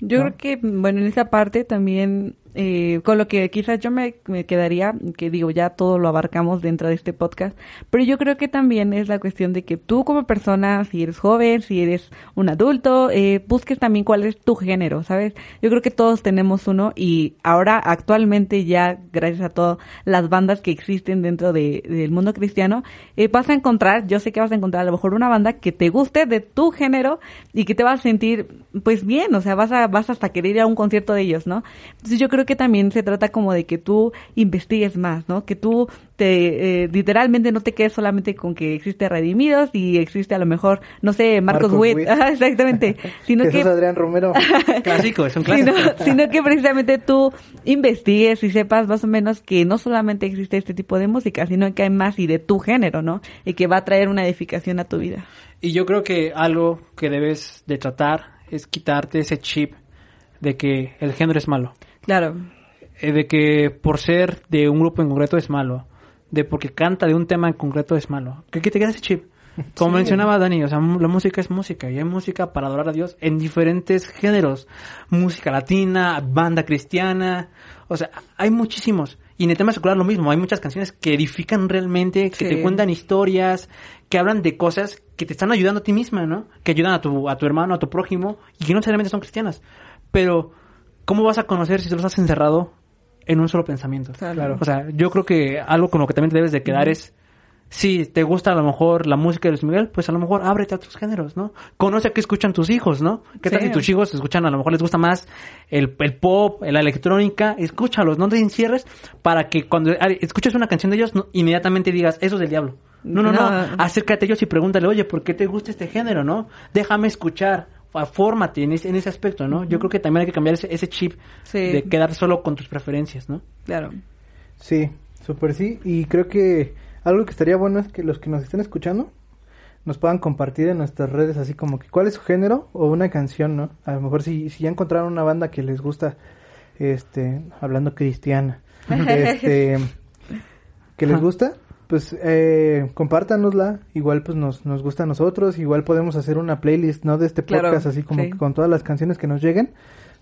Yo ¿no? creo que, bueno, en esa parte también, eh, con lo que quizás yo me, me quedaría, que digo, ya todo lo abarcamos dentro de este podcast, pero yo creo que también es la cuestión de que tú como persona, si eres joven, si eres un adulto, eh, busques también cuál es tu género, ¿sabes? Yo creo que todos tenemos uno y ahora actualmente ya, gracias a todas las bandas que existen dentro de, del mundo cristiano, eh, vas a encontrar, yo sé que vas a encontrar a lo mejor una banda que te guste de tu género y que te vas a sentir pues bien, o sea, vas a vas hasta querer ir a un concierto de ellos, ¿no? Entonces yo creo que también se trata como de que tú investigues más, ¿no? Que tú te eh, literalmente no te quedes solamente con que existe Redimidos y existe a lo mejor, no sé, Marcos, Marcos Witt, Witt. Ajá, exactamente, sino que Adrián Romero. Clásico, es un sino, clásico. sino que precisamente tú investigues y sepas más o menos que no solamente existe este tipo de música, sino que hay más y de tu género, ¿no? Y que va a traer una edificación a tu vida. Y yo creo que algo que debes de tratar es quitarte ese chip de que el género es malo. Claro, Eh, de que por ser de un grupo en concreto es malo. De porque canta de un tema en concreto es malo. Que, que te queda ese chip. Como Sí. mencionaba Dani, o sea, la música es música y hay música para adorar a Dios en diferentes géneros. Música latina, banda cristiana, o sea, hay muchísimos. Y en el tema secular lo mismo, hay muchas canciones que edifican realmente, que Sí. te cuentan historias, que hablan de cosas que te están ayudando a ti misma, ¿no? Que ayudan a tu, a tu hermano, a tu prójimo, y que no necesariamente son cristianas. Pero, ¿cómo vas a conocer si te los has encerrado en un solo pensamiento? Claro. O sea, yo creo que algo con lo que también te debes de quedar es, si te gusta a lo mejor la música de Luis Miguel, pues a lo mejor ábrete a otros géneros, ¿no? Conoce a qué escuchan tus hijos, ¿no? ¿Qué tal Sí. si tus hijos escuchan, a lo mejor les gusta más el, el pop, la electrónica? Escúchalos, no te encierres para que cuando escuches una canción de ellos, no- inmediatamente digas, eso es del diablo. No, no, no, No. acércate a ellos y pregúntale, oye, ¿por qué te gusta este género, no? Déjame escuchar, fórmate en ese, en ese aspecto, ¿no? Yo creo que también hay que cambiar ese, ese chip Sí. de quedar solo con tus preferencias, ¿no? claro. Sí, súper sí. Y creo que algo que estaría bueno es que los que nos estén escuchando nos puedan compartir en nuestras redes así como que cuál es su género o una canción, ¿no? A lo mejor si, si ya encontraron una banda que les gusta, este, hablando cristiana, este, que les gusta, pues eh, compártanosla, igual pues nos, nos gusta a nosotros, igual podemos hacer una playlist, ¿no? De este Claro, podcast así como sí. que con todas las canciones que nos lleguen,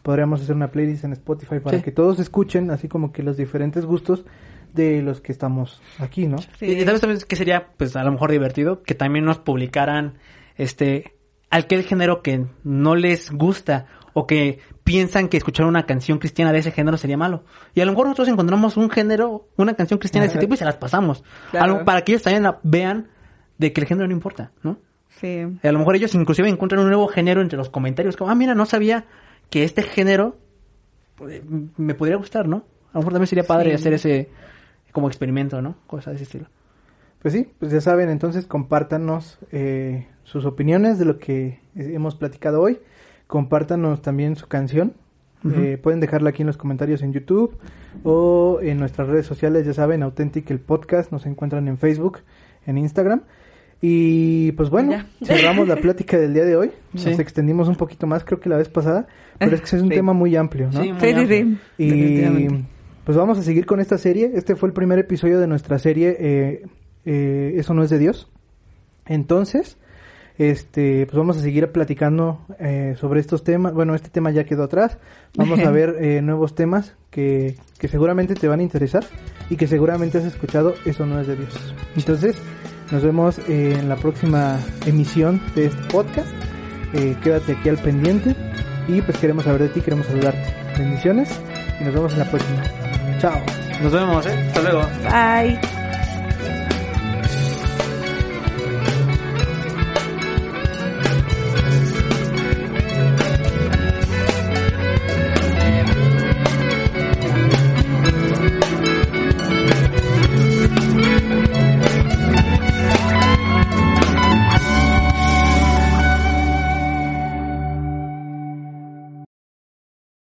podríamos hacer una playlist en Spotify para Sí. que todos escuchen así como que los diferentes gustos de los que estamos aquí, ¿no? Sí. Y sabes también que sería, pues a lo mejor divertido, que también nos publicaran, este, aquel género que no les gusta o que piensan que escuchar una canción cristiana de ese género sería malo. Y a lo mejor nosotros encontramos un género, una canción cristiana de ese tipo y se las pasamos. Claro. Para que ellos también la- vean de que el género no importa, ¿no? Sí. Y a lo mejor ellos inclusive encuentran un nuevo género entre los comentarios, como, ah, mira, no sabía que este género eh, me podría gustar, ¿no? A lo mejor también sería padre Sí. hacer ese como experimento, ¿no? Cosas de ese estilo. Pues sí, pues ya saben, entonces compártanos eh, sus opiniones de lo que hemos platicado hoy. Compártanos también su canción. Eh, pueden dejarla aquí en los comentarios en YouTube o en nuestras redes sociales, ya saben, Authentic el podcast, nos encuentran en Facebook, en Instagram. Y pues bueno, Ya. cerramos la plática del día de hoy. Sí. Nos extendimos un poquito más, creo que la vez pasada, pero es que es un Sí. tema muy amplio, ¿no? Sí, muy amplio. sí. Y pues vamos a seguir con esta serie. Este fue el primer episodio de nuestra serie eh, eh, Eso no es de Dios. Entonces, este, pues vamos a seguir platicando eh, sobre estos temas. Bueno, este tema ya quedó atrás. Vamos a ver eh, nuevos temas que, que seguramente te van a interesar y que seguramente has escuchado. Eso no es de Dios. Entonces, nos vemos eh, en la próxima emisión de este podcast. Eh, quédate aquí al pendiente y pues queremos saber de ti, queremos saludarte. Bendiciones y nos vemos en la próxima. Chao. Nos vemos, ¿eh? Hasta luego. Bye.